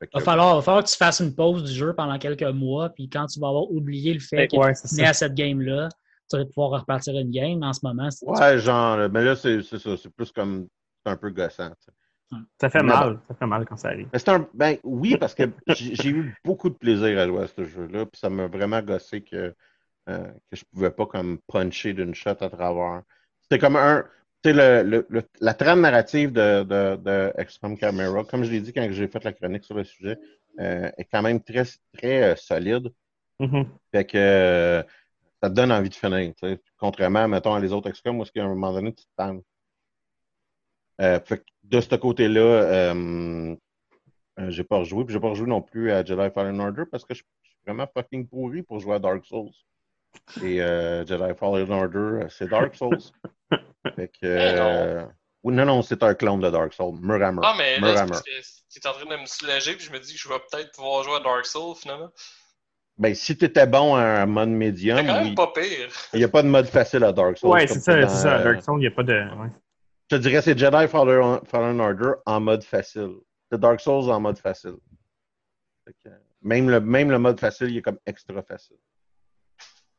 Il va, falloir, va falloir que tu fasses une pause du jeu pendant quelques mois, puis quand tu vas avoir oublié le fait que ouais, tu es à cette game-là, tu vas pouvoir repartir une game en ce moment. Ouais, genre, mais là, c'est ça. C'est plus comme. C'est un peu gossant. Ça fait mal, ça fait mal quand ça arrive. Un, ben, oui, parce que j'ai eu beaucoup de plaisir à jouer à ce jeu-là, puis ça m'a vraiment gossé que, euh, que je pouvais pas comme puncher d'une shot à travers. C'était comme un. Tu sais, le, le, la trame narrative de, de, de XCOM Camera, comme je l'ai dit quand j'ai fait la chronique sur le sujet, euh, est quand même très, très euh, solide. Mm-hmm. Fait que euh, ça te donne envie de finir. Contrairement, mettons, à les autres XCOM, où est-ce qu'à un moment donné, tu te. Euh, de ce côté-là, euh, euh, j'ai pas rejoué. Puis j'ai pas rejoué non plus à Jedi Fallen Order parce que je suis vraiment fucking pourri pour jouer à Dark Souls. Et euh, Jedi Fallen Order, c'est Dark Souls. fait que. Euh, non, non, c'est un clone de Dark Souls. Murhammer. Ah, mais là, tu es en train de me soulager, puis je me dis que je vais peut-être pouvoir jouer à Dark Souls finalement. Ben, si tu étais bon à un mode médium. C'est quand même pas pire. Il n'y a pas de mode facile à Dark Souls. Ouais, c'est ça, c'est ça. À Dark Souls, il n'y a pas de. Ouais. Je te dirais c'est Jedi Fallen Order en mode facile. The Dark Souls en mode facile. Même le, même le mode facile, il est comme extra facile.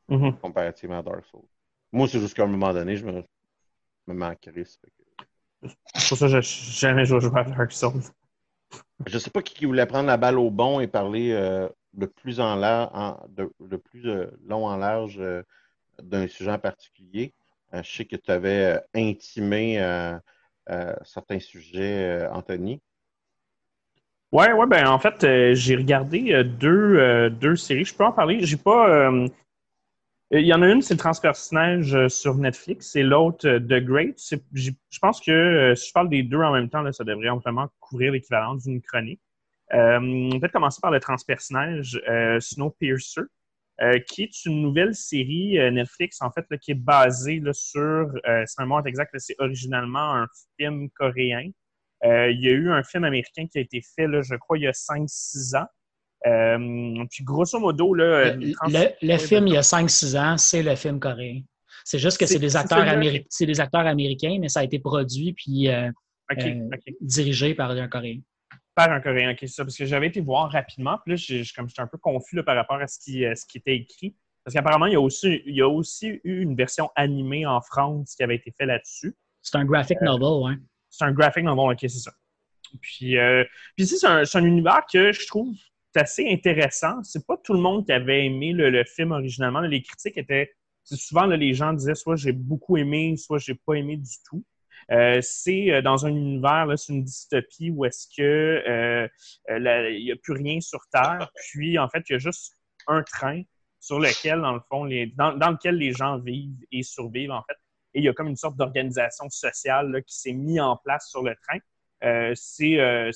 Mm -hmm. Comparativement à Dark Souls. Moi, c'est juste qu'à un moment donné, je me, me mets en crise. C'est pour ça que j'ai jamais joué à Dark Souls. Je sais pas qui voulait prendre la balle au bon et parler euh, de plus en plus euh, long en large euh, d'un sujet en particulier. Euh, je sais que tu avais intimé certains sujets, Anthony. Oui, ouais, ben en fait, j'ai regardé deux, séries. Je peux en parler. J'ai pas. Il y en a une, c'est le sur Netflix, et l'autre, The Great. Je pense que si je parle des deux en même temps, ça devrait amplement couvrir l'équivalent d'une chronique. Euh, Peut-être commencer par le transpersonnage euh, Snowpiercer. Euh, qui est une nouvelle série euh, Netflix, en fait, là, qui est basée là, sur, euh, c'est un mot exact, c'est originalement un film coréen. il y a eu un film américain qui a été fait, là, je crois, il y a 5-6 ans. puis grosso modo, là, le, le, film, il y a 5-6 ans, c'est le film coréen. C'est juste que c'est des, acteurs c'est des acteurs américains, mais ça a été produit puis okay, okay. dirigé par un Coréen un Coréen, ok, ça, parce que j'avais été voir rapidement, puis là, comme j'étais un peu confus là, par rapport à ce qui, ce qui était écrit. Parce qu'apparemment, il y, a aussi, il y a aussi eu une version animée en France qui avait été faite là-dessus. C'est un graphic euh, novel, ouais. C'est un graphic novel, ok, c'est ça. Puis, euh, puis c'est un, un, univers que je trouve assez intéressant. C'est pas tout le monde qui avait aimé le, le film originalement. Les critiques étaient. Souvent, là, les gens disaient soit j'ai beaucoup aimé, soit j'ai pas aimé du tout. Euh, c'est euh, dans un univers, c'est une dystopie où est-ce que euh, il n'y a plus rien sur Terre, puis en fait, il y a juste un train sur lequel, dans le fond, les, dans, dans, lequel les gens vivent et survivent, en fait. Et il y a comme une sorte d'organisation sociale là, qui s'est mise en place sur le train. Euh, c'est euh,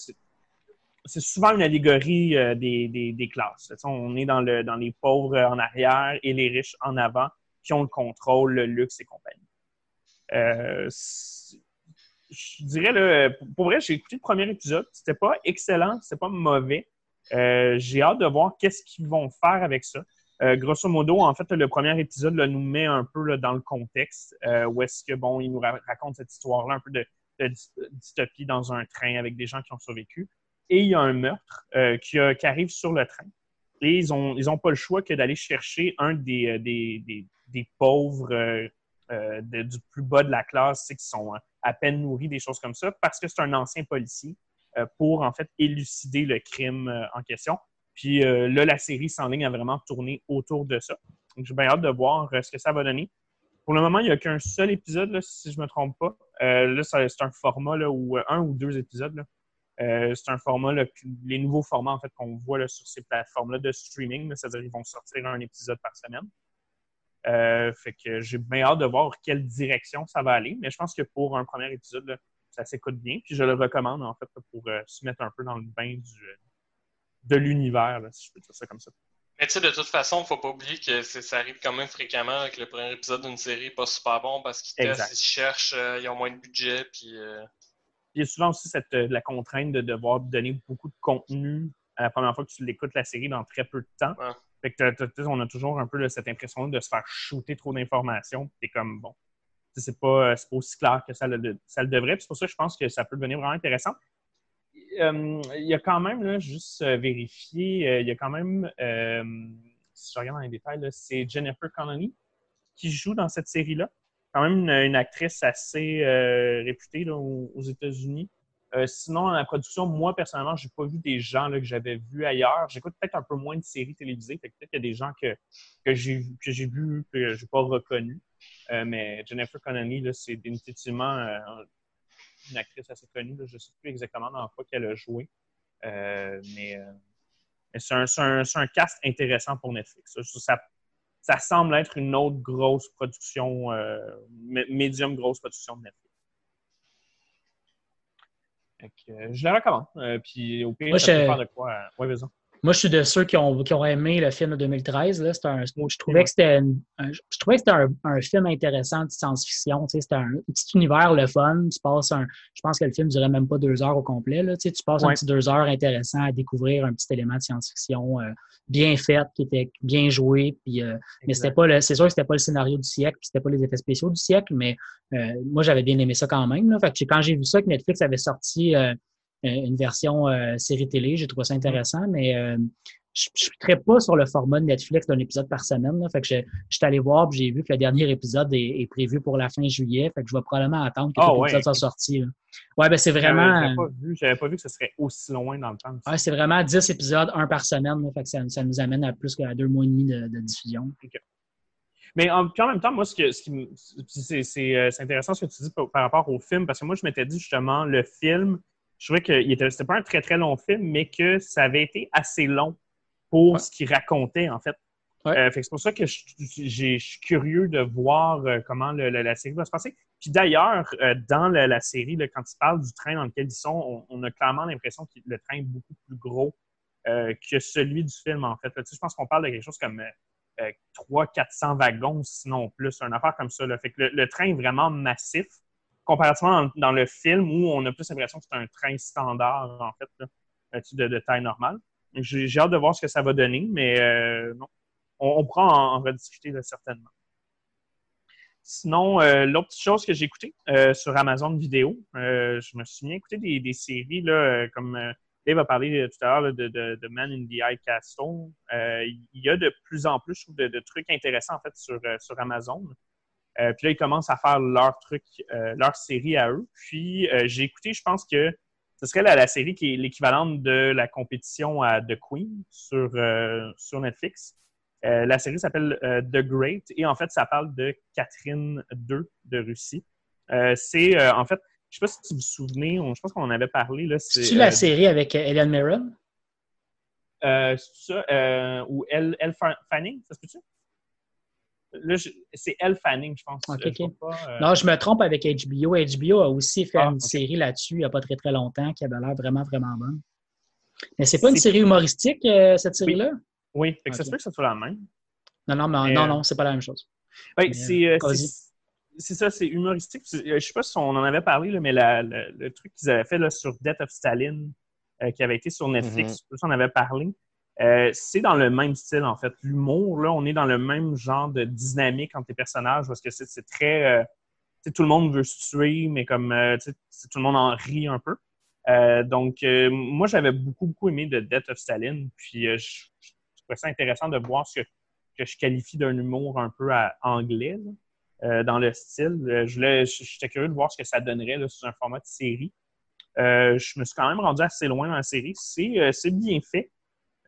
souvent une allégorie euh, des, des, des, classes. On est dans, le, dans les pauvres en arrière et les riches en avant qui ont le contrôle, le luxe et compagnie. Je dirais, là, pour vrai, j'ai écouté le premier épisode. C'était pas excellent, c'était pas mauvais. Euh, j'ai hâte de voir qu'est-ce qu'ils vont faire avec ça. Euh, grosso modo, en fait, le premier épisode nous met un peu dans le contexte euh, où est-ce que, bon, il nous raconte cette histoire-là, un peu de, dystopie dans un train avec des gens qui ont survécu. Et il y a un meurtre qui, arrive sur le train. Et ils n'ont ils ont pas le choix que d'aller chercher un des, des, des, pauvres du plus bas de la classe, qui sont à peine nourris, des choses comme ça, parce que c'est un ancien policier euh, pour en fait élucider le crime euh, en question. Puis euh, là, la série s'enligne à vraiment tourner autour de ça. Donc, j'ai bien hâte de voir ce que ça va donner. Pour le moment, il n'y a qu'un seul épisode, là, si je ne me trompe pas. là, c'est un format là, où un ou deux épisodes. c'est un format, les nouveaux formats en fait qu'on voit sur ces plateformes-là de streaming, c'est-à-dire qu'ils vont sortir un épisode par semaine. Fait que j'ai bien hâte de voir quelle direction ça va aller. Mais je pense que pour un premier épisode, ça s'écoute bien. Puis je le recommande, en fait, pour euh, se mettre un peu dans le bain du, de l'univers, si je peux dire ça comme ça. Mais tu sais, de toute façon, il ne faut pas oublier que ça arrive quand même fréquemment que le premier épisode d'une série n'est pas super bon parce qu'ils testent, ils cherchent, euh, ils ont moins de budget. Puis, euh, Il y a souvent aussi cette, la contrainte de devoir donner beaucoup de contenu à la première fois que tu l'écoutes la série dans très peu de temps. Fait que on a toujours un peu cette impression de se faire shooter trop d'informations. C'est comme, bon, c'est pas, euh, pas aussi clair que ça le, devrait. C'est pour ça que je pense que ça peut devenir vraiment intéressant. Euh, il y a quand même, juste euh, vérifier, il y a quand même, si je regarde dans les détails, c'est Jennifer Connelly qui joue dans cette série-là. Quand même une, actrice assez réputée aux, États-Unis. Sinon, dans la production, moi, personnellement, je n'ai pas vu des gens que j'avais vus ailleurs. J'écoute peut-être un peu moins de séries télévisées. Peut-être qu'il y a des gens que, que j'ai vus que je n'ai pas reconnus. Euh, mais Jennifer Connelly, c'est définitivement euh, une actrice assez connue. Je ne sais plus exactement dans quoi qu'elle a joué. Euh, mais, c'est un, cast intéressant pour Netflix. Ça, semble être une autre grosse production, médium grosse production de Netflix. Je la recommande. puis au pire, ça peut faire de quoi. Oui, vas moi, je suis de ceux qui ont, qui ont aimé le film de 2013. Là. Un, je trouvais que c'était un, je trouvais que c'était un, un, film intéressant de science-fiction. Tu sais, c'était un, petit univers, le fun. Tu passes un, je pense que le film ne durait même pas deux heures au complet. Là. Tu, sais, tu passes un petit deux heures intéressant à découvrir un petit élément de science-fiction euh, bien fait, qui était bien joué. Puis, euh, mais c'était pas le, c'est sûr que c'était pas le scénario du siècle, puis c'était pas les effets spéciaux du siècle, mais euh, moi, j'avais bien aimé ça quand même. Là. Fait que quand j'ai vu ça, que Netflix avait sorti euh, une version euh, série télé. J'ai trouvé ça intéressant, mais euh, je ne suis pas sur le format de Netflix d'un épisode par semaine. Fait que je, je suis allé voir j'ai vu que le dernier épisode est, prévu pour la fin juillet. Fait que je vais probablement attendre que oh, l'épisode soit sorti. Ouais, ben c'est vraiment. J'avais pas, vu, pas vu que ce serait aussi loin dans le temps. Ouais, c'est vraiment 10 épisodes, un par semaine. fait que ça, ça, nous amène à plus qu'à deux mois et demi de, diffusion. Mais en, en, même temps, moi, ce, que, ce qui c'est intéressant ce que tu dis par, par rapport au film, parce que moi, je m'étais dit justement, le film, je trouvais que c'était pas un très très long film, mais que ça avait été assez long pour ce qu'il racontait en fait. Euh, c'est pour ça que je, suis curieux de voir euh, comment la série va se passer. Puis d'ailleurs, euh, dans la, série, quand ils parlent du train dans lequel ils sont, on, a clairement l'impression que le train est beaucoup plus gros que celui du film, en fait. je pense qu'on parle de quelque chose comme 300-400 wagons, sinon plus, une affaire comme ça. Fait que le, train est vraiment massif comparativement dans, le film où on a plus l'impression que c'est un train standard, en fait, de, de, taille normale. J'ai hâte de voir ce que ça va donner, mais euh, non. On, pourra en, rediscuter certainement. Sinon, euh, l'autre petite chose que j'ai écoutée euh, sur Amazon Vidéo, je me suis bien écouté des, séries là, comme Dave a parlé tout à l'heure de, Man in the High Castle. Il y a de plus en plus, de, trucs intéressants en fait sur Amazon. Euh, puis là, ils commencent à faire leur truc, euh, leur série à eux. Puis euh, j'ai écouté, je pense que ce serait la, série qui est l'équivalente de la compétition à The Queen sur, sur Netflix. la série s'appelle The Great et en fait, ça parle de Catherine II de Russie. c'est en fait, je ne sais pas si vous vous souvenez, je pense qu'on en avait parlé. C'est la série avec Ellen Mirren? c'est ça, ou Elle Fanning, ça se peut-tu? Là, c'est Elle Fanning, je pense. Euh, non, je me trompe avec HBO. HBO a aussi fait ah, une série là-dessus il n'y a pas très très longtemps qui avait l'air vraiment, vraiment bonne. Mais c'est pas une série humoristique, euh, cette série-là? Oui, ça se peut que ce soit la même. Non, non, mais, non, euh, non, c'est pas la même chose. Oui, c'est c'est ça, c'est humoristique. Je sais pas si on en avait parlé, là, mais la- le, le truc qu'ils avaient fait là, sur Death of Stalin, euh, qui avait été sur Netflix, je sais pas si on avait parlé. Euh, c'est dans le même style, en fait. L'humour, là, on est dans le même genre de dynamique entre les personnages parce que c'est très. euh, tout le monde veut se tuer, mais comme euh, tout le monde en rit un peu. Euh, donc, euh, moi, j'avais beaucoup, beaucoup aimé de Death of Stalin. Puis, euh, je, trouvais ça intéressant de voir ce que, je qualifie d'un humour un peu à anglais là, dans le style. Je J'étais curieux de voir ce que ça donnerait là, sous un format de série. Je me suis quand même rendu assez loin dans la série. C'est bien fait.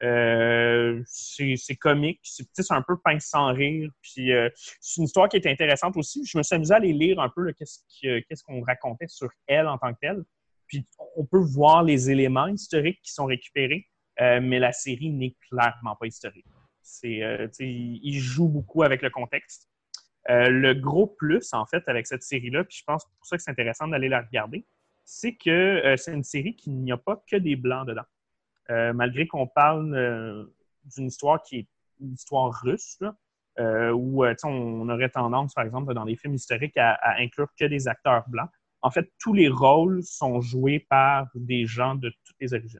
Euh, c'est comique, c'est un peu pince sans rire. Puis euh, c'est une histoire qui est intéressante aussi. Je me suis amusé à aller lire un peu là, qu'est-ce que- qu'est-ce qu'on racontait sur elle en tant que telle. Puis on peut voir les éléments historiques qui sont récupérés, euh, mais la série n'est clairement pas historique. C'est, euh, il joue beaucoup avec le contexte. Euh, le gros plus, en fait, avec cette série-là, puis je pense pour ça que c'est intéressant d'aller la regarder, c'est que euh, c'est une série qui n'y a pas que des blancs dedans. Euh, malgré qu'on parle euh, d'une histoire qui est une histoire russe, là, euh, où euh, on aurait tendance, par exemple, dans les films historiques, à, à inclure que des acteurs blancs. En fait, tous les rôles sont joués par des gens de toutes les origines.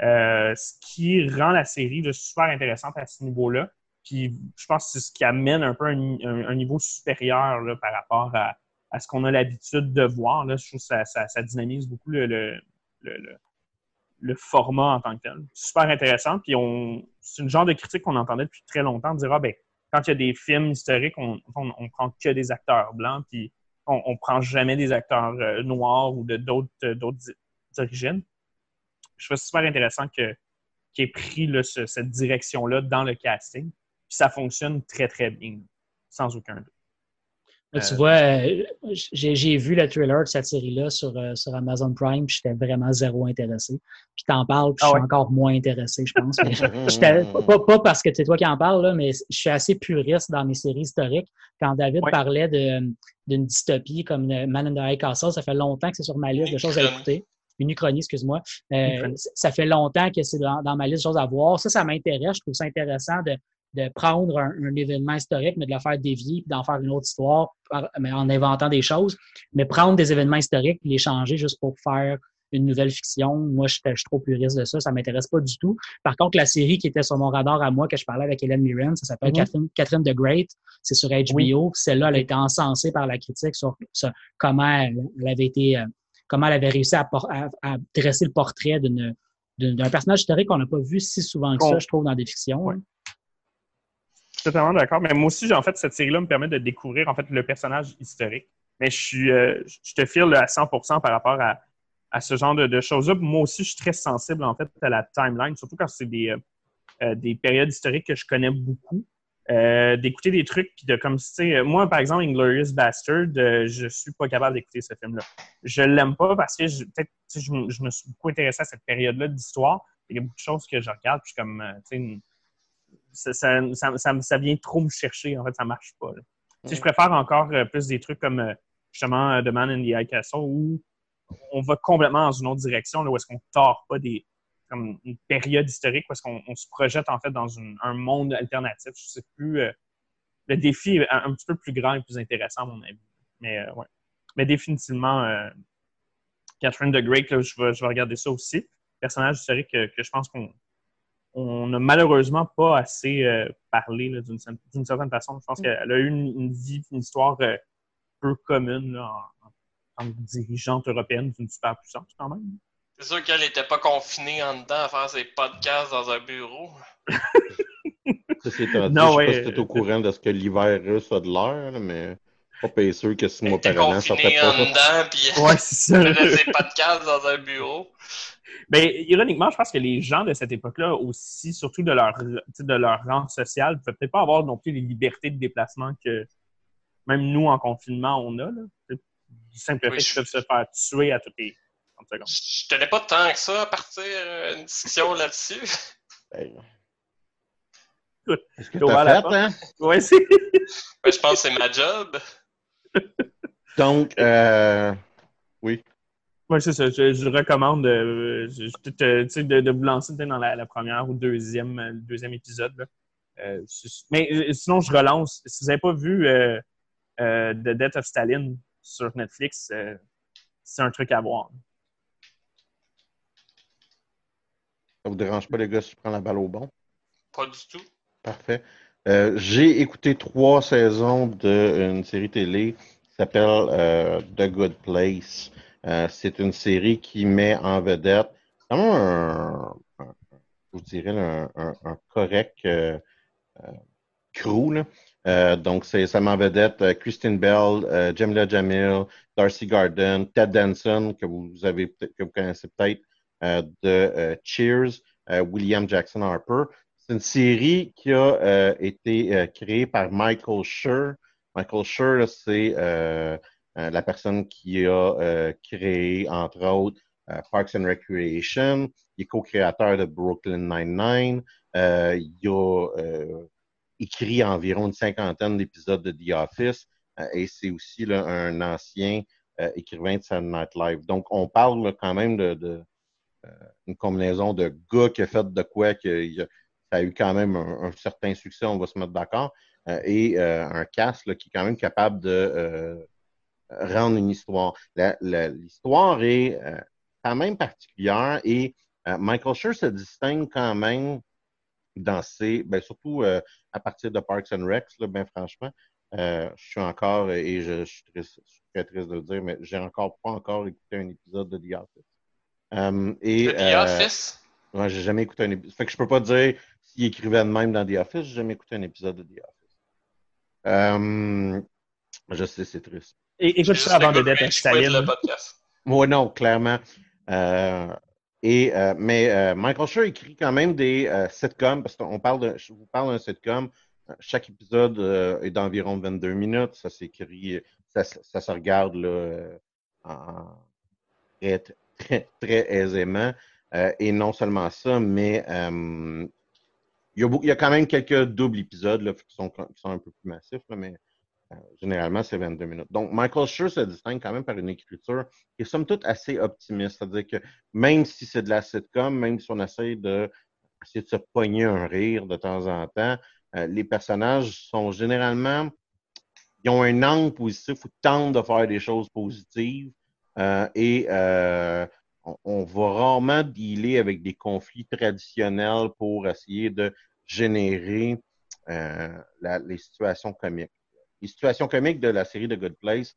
Euh, ce qui rend la série super intéressante à ce niveau-là. Puis je pense que c'est ce qui amène un peu un, un- un niveau supérieur là, par rapport à, à ce qu'on a l'habitude de voir. Là. Je trouve que ça, ça, ça dynamise beaucoup le, le, le, le- format en tant que tel. Super intéressant. Puis on, c'est une genre de critique qu'on entendait depuis très longtemps, de dire ah, ben, quand il y a des films historiques, on, on, on prend que des acteurs blancs, puis on, on prend jamais des acteurs euh, noirs ou de d'autres euh, d'autres origines. Je trouve super intéressant que qu'il ait pris là, ce- cette direction-là dans le casting. Puis ça fonctionne très, très bien, sans aucun doute. Là, tu Euh, vois, euh, j'ai j'ai vu le trailer de cette série-là sur, euh, sur Amazon Prime, puis j'étais vraiment zéro intéressé. Puis t'en parles, puis Ah je suis ouais. encore moins intéressé, je pense. Pas, pas parce que c'est toi qui en parles, là, mais je suis assez puriste dans mes séries historiques. Quand David Ouais. parlait d'une dystopie comme Man in the High Castle, ça fait longtemps que c'est sur ma liste de choses à écouter. Une uchronie, excuse-moi. Euh, ça fait longtemps que c'est dans, dans ma liste de choses à voir. Ça, ça m'intéresse. Je trouve ça intéressant de, de prendre un, un événement historique, mais de le faire dévier, puis d'en faire une autre histoire, par- mais en inventant des choses. Mais prendre des événements historiques, puis les changer juste pour faire une nouvelle fiction, moi, je je suis trop puriste de ça. Ça m'intéresse pas du tout. Par contre, la série qui était sur mon radar à moi, que je parlais avec Hélène Mirren, ça s'appelle Mhm. Catherine, Catherine the Great. C'est sur HBO. Oui. Celle-là, elle a été encensée par la critique sur, sur comment elle, elle avait été, euh, comment elle avait réussi à, por- à- à dresser le portrait d'une d'un personnage historique qu'on n'a pas vu si souvent que ça, je trouve, dans des fictions. Totalement d'accord. Mais moi aussi, en fait, cette série-là me permet de découvrir en fait le personnage historique. Mais je suis, euh, je te file à 100% par rapport à, ce genre de, choses-là. Moi aussi, je suis très sensible en fait à la timeline, surtout quand c'est des, euh, euh, des périodes historiques que je connais beaucoup. D'écouter des trucs puis de comme tu sais moi par exemple Inglorious Bastard euh, je suis pas capable d'écouter ce film là je l'aime pas parce que peut-être je, me- je me suis beaucoup intéressé à cette période là d'histoire il y a beaucoup de choses que je regarde puis comme tu sais ça, ça, ça, ça- ça vient trop me chercher. En fait, ça marche pas. là. Sais, je préfère encore euh, plus des trucs comme euh, justement euh, The Man in the High Castle où on va complètement dans une autre direction, là, où est-ce qu'on tord pas des comme une période historique, où est-ce qu'on on se projette en fait dans une- un monde alternatif. C'est plus euh, le défi est un, un petit peu plus grand et plus intéressant à mon avis. Mais euh, ouais. Mais définitivement, euh, Catherine the Great, là, je, vais, je vais regarder ça aussi. Personnage historique que, que je pense qu'on on n'a malheureusement pas assez euh, parlé d'une cer- d'une certaine façon. Je pense qu'elle a eu une, une vie, une histoire euh, peu commune là, en, en tant que dirigeante européenne d'une superpuissance quand même. C'est sûr qu'elle n'était pas confinée en dedans à faire ses podcasts dans un bureau. Étant dit, Non, je sais ouais. pas si tu es au courant de ce que l'hiver russe a de l'air, mais pas pas sûr que six mois par an, ça confinée fait en pas. dedans, puis Ouais, c'est ça. elle faisait ses podcasts dans un bureau. Ben, ironiquement, je pense que les gens de cette époque-là aussi, surtout de leur, de leur rang social, ne pouvaient peut-être pas avoir non plus les libertés de déplacement que même nous, en confinement, on a. Là. Du simple Oui, fait qu'ils je- peuvent se faire tuer à toutes les 30 secondes. Je tenais pas tant que ça à partir euh, une discussion là-dessus. Hey. Écoute, fait, hein? Ouais, c'est... Ben, je pense que c'est ma job. Donc, euh, oui. Ouais, c'est ça. Je, je recommande tu sais, de, de vous lancer dans la, la première ou deuxième, euh, le deuxième épisode. là. Euh, mais euh, sinon, je relance. Si vous n'avez pas vu euh, euh, The Death of Stalin sur Netflix, euh, c'est un truc à voir. Ça vous dérange pas, les gars, si je prends la balle au bon? Pas du tout. Parfait. Euh, J'ai écouté trois saisons d'une série télé qui s'appelle euh, The Good Place. Euh, c'est une série qui met en vedette un, je dirais, un, correct euh, euh, crew. donc, c'est, ça met en vedette Christine Bell, Jamila Jamil, Darcy Garden, Ted Danson, que vous avez que vous connaissez peut-être de Cheers, William Jackson Harper. C'est une série qui a été créée par Michael Schur. Michael Schur, c'est la personne qui a euh, créé, entre autres, euh, Parks and Recreation. Il est co-créateur de Brooklyn Nine-Nine. Euh, il a euh, écrit environ une cinquantaine d'épisodes de The Office. Euh, et c'est aussi un ancien euh, écrivain de Saturday Night Live. Donc, on parle quand même de, euh, une combinaison de gars qui a fait de quoi que ça a eu quand même un, certain succès, on va se mettre d'accord, euh, et euh, un cast là, qui est quand même capable de euh, rendre une histoire. L'histoire est euh, quand même particulière et euh, Michael Schur se distingue quand même dans ses, ben, surtout euh, à partir de Parks and Recs, là, ben franchement, je suis encore, et je, je suis, triste- je suis très triste de le dire, mais j'ai encore pas encore écouté un épisode de The Office. Et, The Office? Ouais, j'ai jamais écouté un épisode. Fait que je peux pas dire s'il écrivait de même dans The Office, j'ai jamais écouté un épisode de The Office. Je sais, c'est triste. Et, J'ai écoute juste ça avant de goût Death of rage quit Stalin. le podcast. Moi, non, clairement. Euh, et, euh, mais euh, Michael Schur écrit quand même des euh, sitcoms, parce qu'on parle de, je vous parle d'un sitcom. Chaque épisode euh, est d'environ 22 minutes. Ça s'écrit, ça, se- ça se regarde là, euh, en, très, très, très aisément. Euh, et non seulement ça, mais euh, il, y a, beaucoup- il y a quand même quelques doubles épisodes là, qui, sont, qui sont un peu plus massifs, là, mais euh, généralement, c'est 22 minutes. Donc, Michael Schur se distingue quand même par une écriture qui est somme toute assez optimiste. C'est-à-dire que même si c'est de la sitcom, même si on essaie de, essayer de se pogner un rire de temps en temps, euh, les personnages sont généralement, ils ont un angle positif ou tentent de faire des choses positives euh, et euh, on, on va rarement dealer avec des conflits traditionnels pour essayer de générer euh, la- les situations comiques. Les situations comiques de la série de Good Place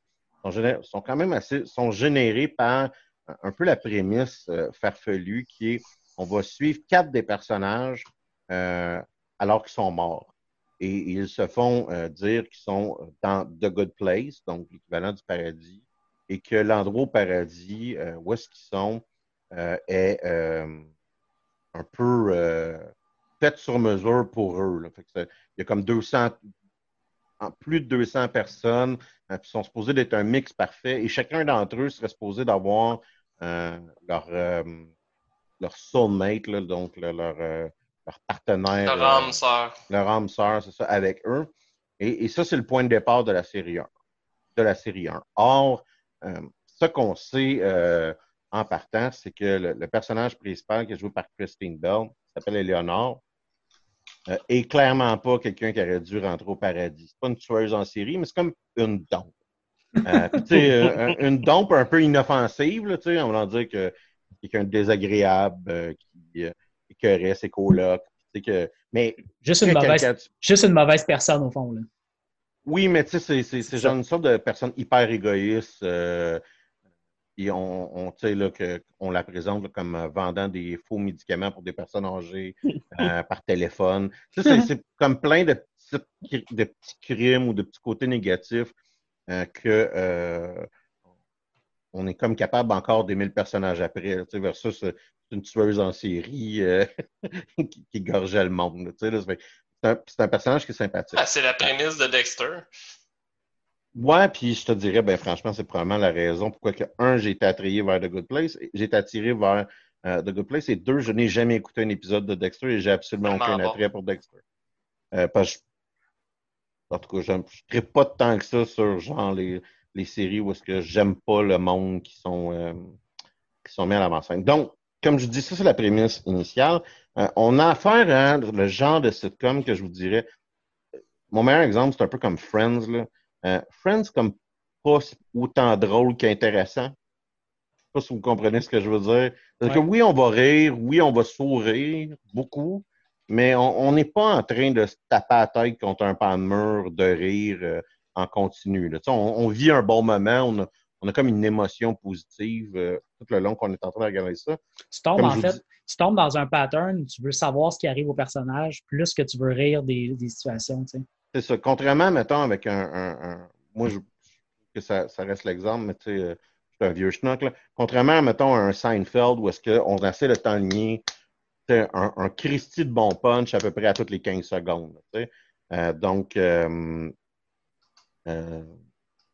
sont, quand même assez, sont générées par un- peu la prémisse euh, farfelue qui est on va suivre quatre des personnages euh, alors qu'ils sont morts. Et ils se font euh, dire qu'ils sont dans The Good Place, donc l'équivalent du paradis, et que l'endroit au paradis, où est-ce qu'ils sont, est un peu fait sur mesure pour eux. il y a comme 200, en plus de 200 personnes euh, qui sont supposées d'être un mix parfait, et chacun d'entre eux serait supposé d'avoir euh, leur, euh, leur soulmate, là, donc le- leur, leur partenaire. Leur âme sœur. leur âme sœur, c'est ça, avec eux. Et, et ça, c'est le point de départ de la série 1. De la série 1. Or, ce qu'on sait en partant, c'est que le, le personnage principal qui est joué par Christine Bell, s'appelle Eleanor, euh, est clairement pas quelqu'un qui aurait dû rentrer au paradis. C'est pas une tueuse en série, mais c'est comme une dompe. Euh, euh, une dompe un peu inoffensive, là, on va dire que quelqu'un de désagréable euh, qui écœurait ses colocs. Que, mais Juste une, mauvaise, juste une mauvaise personne, au fond. Là. oui, mais tu sais, c'est- genre une sorte de personne hyper égoïste. On, on, tu sais, là, que, on la présente là, comme euh, vendant des faux médicaments pour des personnes âgées euh, par téléphone. C'est- comme plein de petits, de petits crimes ou de petits côtés négatifs euh, que euh, on est comme capable encore d'aimer le personnage après. là, versus euh, une tueuse en série euh, qui, qui gorgeait le monde. un, c'est un personnage qui est sympathique. Ah, c'est la prémisse de Dexter. Ouais, puis je te dirais, ben franchement, c'est probablement la raison pourquoi que, un, j'ai été attiré vers The Good Place, j'ai été attiré vers euh, The Good Place, et deux, je n'ai jamais écouté un épisode de Dexter et j'ai absolument aucun bon. attrait pour Dexter. Euh, parce que, en tout cas, je ne pas tant que ça sur genre les, les séries où est-ce que j'aime pas le monde qui sont euh, qui sont mis à l'avant-scène. Donc, comme je dis, ça c'est la prémisse initiale. Euh, on a affaire à le genre de sitcom que je vous dirais. Mon meilleur exemple, c'est un peu comme Friends, là. Euh, Friends, comme pas autant drôle qu'intéressant. Je sais pas si vous comprenez ce que je veux dire. Parce que oui, on va rire, oui, on va sourire beaucoup, mais on n'est pas en train de se taper la tête contre un pan de mur de rire euh, en continu. là. On, on vit un bon moment, on a, on a comme une émotion positive euh, tout le long qu'on est en train de regarder ça. Tu tombes, Comme en je vous fait, dis- tu tombes dans un pattern, tu veux savoir ce qui arrive au personnage plus que tu veux rire des, des situations. C'est ça. Contrairement, mettons, avec un. un- un- moi, je que ça, ça reste l'exemple, mais tu sais, euh, je suis un vieux schnock, là. Contrairement, mettons, à un Seinfeld où est-ce qu'on essaie de t'enligner un, un Christie de bon punch à peu près à toutes les 15 secondes. Euh, donc, euh, euh,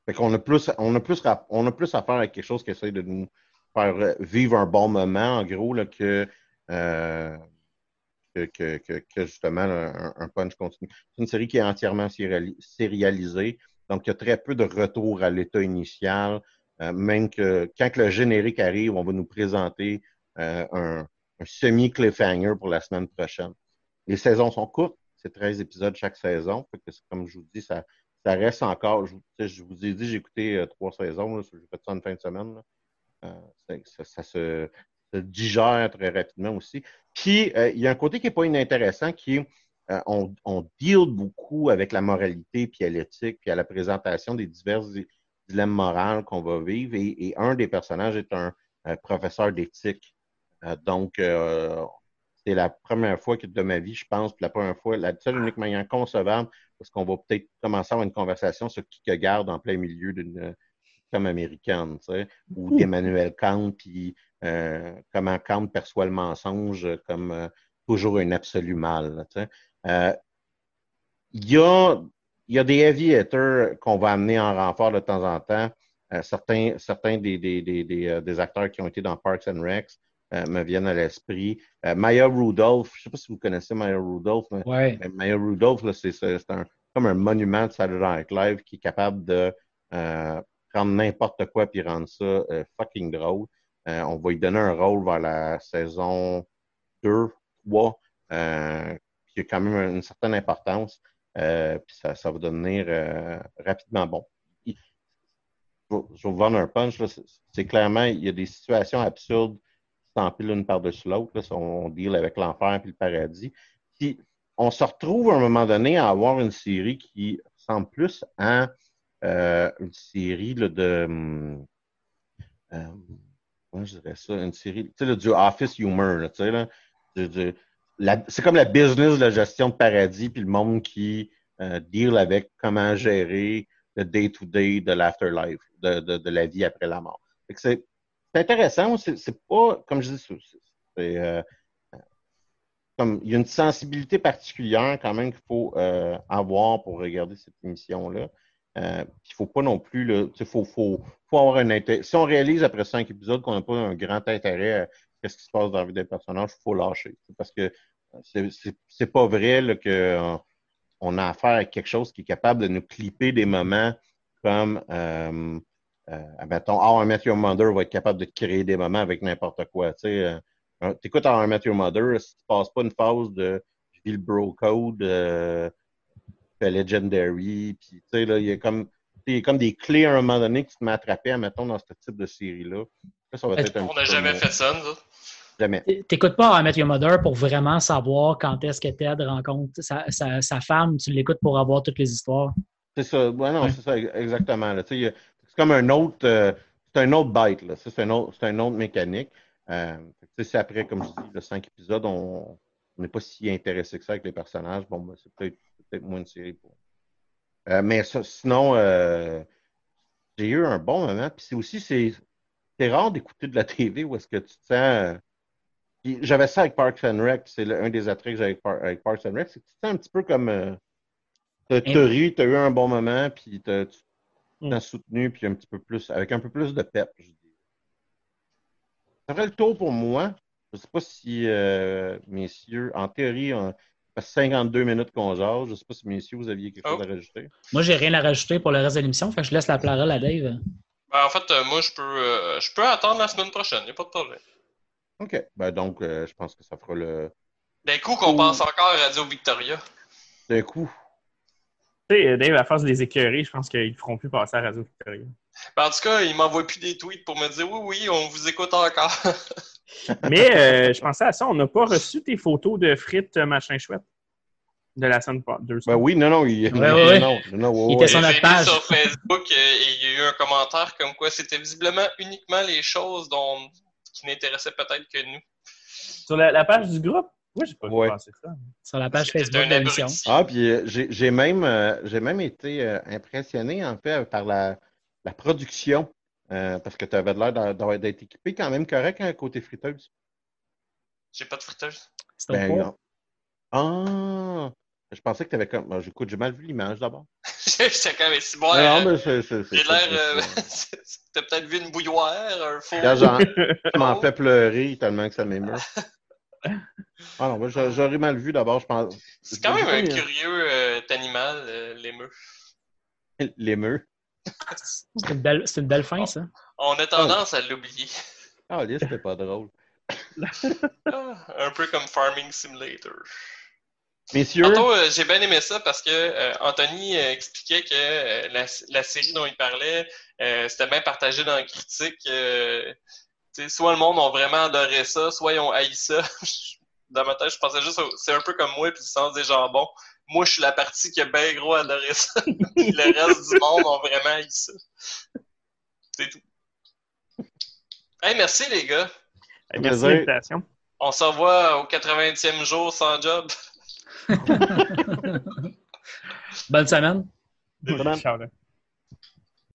fait qu'on a plus, on a plus, on a plus à faire avec quelque chose qui essaie de nous faire euh, vivre un bon moment, en gros, là, que, euh, que, justement un, un punch continu. C'est une série qui est entièrement sériali- sérialisée, donc il y a très peu de retour à l'état initial. euh, même que quand le générique arrive, on va nous présenter euh, un, semi-cliffhanger pour la semaine prochaine. Les saisons sont courtes, c'est 13 épisodes chaque saison. Que comme je vous dis, ça, reste encore. Je, vous- ai dit, j'ai écouté euh, trois saisons, j'ai fait ça en fin de semaine. ça se, se digère très rapidement aussi. Puis, euh, il y a un côté qui n'est pas inintéressant, qui est euh, on, on deal beaucoup avec la moralité, puis à l'éthique, puis à la présentation des divers di- dilemmes moraux qu'on va vivre. Et, et un des personnages est un, euh, professeur d'éthique. Euh, donc, c'est la première fois que de ma vie, je pense, puis la première fois, la seule unique manière concevable, parce qu'on va peut-être commencer à avoir une conversation sur qui que garde en plein milieu d'une comme américaine, tu sais, ou d'Emmanuel Kant, puis comment Kant perçoit le mensonge comme euh, toujours un absolu mal. Euh, Il y, a, il y a des aviators qu'on va amener en renfort de temps en temps. Euh, certains certains des, des, des, des, euh, des acteurs qui ont été dans Parks and Recs euh, me viennent à l'esprit. Euh, Maya Rudolph, je ne sais pas si vous connaissez Maya Rudolph, mais Ouais. mais Maya Rudolph, c'est, c'est c'est un, comme un monument de Saturday Night Live qui est capable de euh, prendre n'importe quoi puis rendre ça euh, fucking drôle. Euh, on va lui donner un rôle vers la saison 2, 3, euh, qui a quand même une certaine importance. Euh, puis ça, ça va devenir euh, rapidement bon. Je, vais, vous vendre un punch. C'est, clairement, il y a des situations absurdes qui s'empilent l'une par-dessus l'autre. On, on deal avec l'enfer puis le paradis. Puis on se retrouve à un moment donné à avoir une série qui ressemble plus à euh, une série là, de. hum, je dirais ça? Une série, tu sais, du office humor, tu sais, là. C'est comme la business de la gestion de paradis, puis le monde qui euh, deal avec comment gérer le day-to-day de l'afterlife, de, de, la vie après la mort. C'est intéressant, c'est c'est pas, comme je dis, c'est- c'est, euh, comme il y a une sensibilité particulière quand même qu'il faut euh, avoir pour regarder cette émission-là. Euh, il faut pas non plus, là, faut, faut, faut avoir un intérêt. Si on réalise après cinq épisodes qu'on n'a pas un grand intérêt à ce qui se passe dans la vie des personnages, il faut lâcher. Parce que c'est- c'est pas vrai que euh, on a affaire à quelque chose qui est capable de nous clipper des moments comme euh, euh, admettons, How I Met Your Mother va être capable de créer des moments avec n'importe quoi. Tu sais, euh, euh, t'écoutes How I Met Your Mother, si tu passes pas une phase de je bro code, Legendary, puis tu sais, là, il y a comme il y a comme des clés à un moment donné qui te mets attrapé, admettons, dans ce type de série-là. Là, ça va être un On n'a jamais fait ça, nous autres. Jamais. T'écoutes pas à Met Your Mother pour vraiment savoir quand est-ce que Ted rencontre sa, sa, sa femme. Tu l'écoutes pour avoir toutes les histoires. C'est ça. Ouais, non, Ouais. c'est ça, exactement. C'est comme un autre. euh, c'est un autre bite, là. Ça, C'est un autre, c'est un autre mécanique. Euh, c'est après, comme je dis, le cinq épisodes, on on n'est pas si intéressé que ça avec les personnages. Bon, ben, c'est peut-être peut moins une série pour. Euh, mais ça, sinon, euh, j'ai eu un bon moment. Puis c'est aussi, c'est rare d'écouter de la TV où est-ce que tu te sens. euh, puis J'avais ça avec Parks and Rec, c'est un des attraits que j'ai avec, Par- avec Parks and Rec, c'est que tu te sens un petit peu comme. Euh, t'as ri, t'as eu un bon moment, puis tu t'as soutenu, puis un petit peu plus, avec un peu plus de pep, je dis. Ça ferait le tour pour moi. Je ne sais pas si, euh, messieurs, en théorie, on, ça fait 52 minutes qu'on jase. Je ne sais pas si, messieurs, vous aviez quelque chose Oh. à rajouter. Moi, j'ai rien à rajouter pour le reste de l'émission. Fait que je laisse la parole à Dave. Ben, en fait, euh, moi, je peux, euh, je peux attendre la semaine prochaine, il n'y a pas de problème. OK. Ben, donc, euh, je pense que ça fera le. D'un coup, qu'on pense encore à Radio Victoria. D'un coup. Tu sais, Dave, à force de les écœurer, je pense qu'ils ne feront plus passer à Radio Victoria. Ben, en tout cas, il m'envoie plus des tweets pour me dire oui, oui, on vous écoute encore. Mais euh, je pensais à ça, on n'a pas reçu tes photos de frites euh, machin chouette de la semaine pas deux Ben oui, non, non, il, Ouais, ouais. non, non, ouais, Il était sur notre page. sur Facebook euh, et il y a eu un commentaire comme quoi c'était visiblement uniquement les choses dont, qui n'intéressaient peut-être que nous. Sur la, la page du groupe? Oui, j'ai pas Ouais. passer ça. Sur la page Facebook de l'émission. Ah, puis euh, j'ai même, euh, j'ai même été euh, impressionné, en fait, par la, la production, euh, parce que tu avais l'air d'être équipé quand même correct hein, côté friteuse. J'ai pas de friteuse. C'est Ben. Ah! Je pensais que tu avais comme. ben, J'écoute, j'ai mal vu l'image d'abord. J'étais quand même si bon. non, mais c'est. J'ai l'air. T'as peut-être vu une bouilloire, un four. Là, j'en- ça m'en fait pleurer tellement que ça m'émeut. Ah non, j'aurais mal vu d'abord, je pense. C'est quand même un curieux euh, animal, euh, l'émeu. L'émeu. C'est une, belle, c'est une belle fin, ça. On a tendance à l'oublier. Ah, liste, c'était pas drôle. Ah, un peu comme Farming Simulator. Messieurs, euh, j'ai bien aimé ça parce que euh, Anthony euh, expliquait que euh, la, la série dont il parlait, euh, c'était bien partagé dans la critique. euh, tu sais, soit le monde a vraiment adoré ça, soit ils ont haï ça. dans ma tête, je pensais juste, c'est un peu comme moi, puis le sens des jambons. Moi, je suis la partie qui a bien gros adoré ça. puis le reste du monde ont vraiment haï ça. C'est tout. Hey, merci les gars. Merci de l'invitation. On se revoit au 80e jour sans job. Bonne semaine. Bonne- Ciao, là.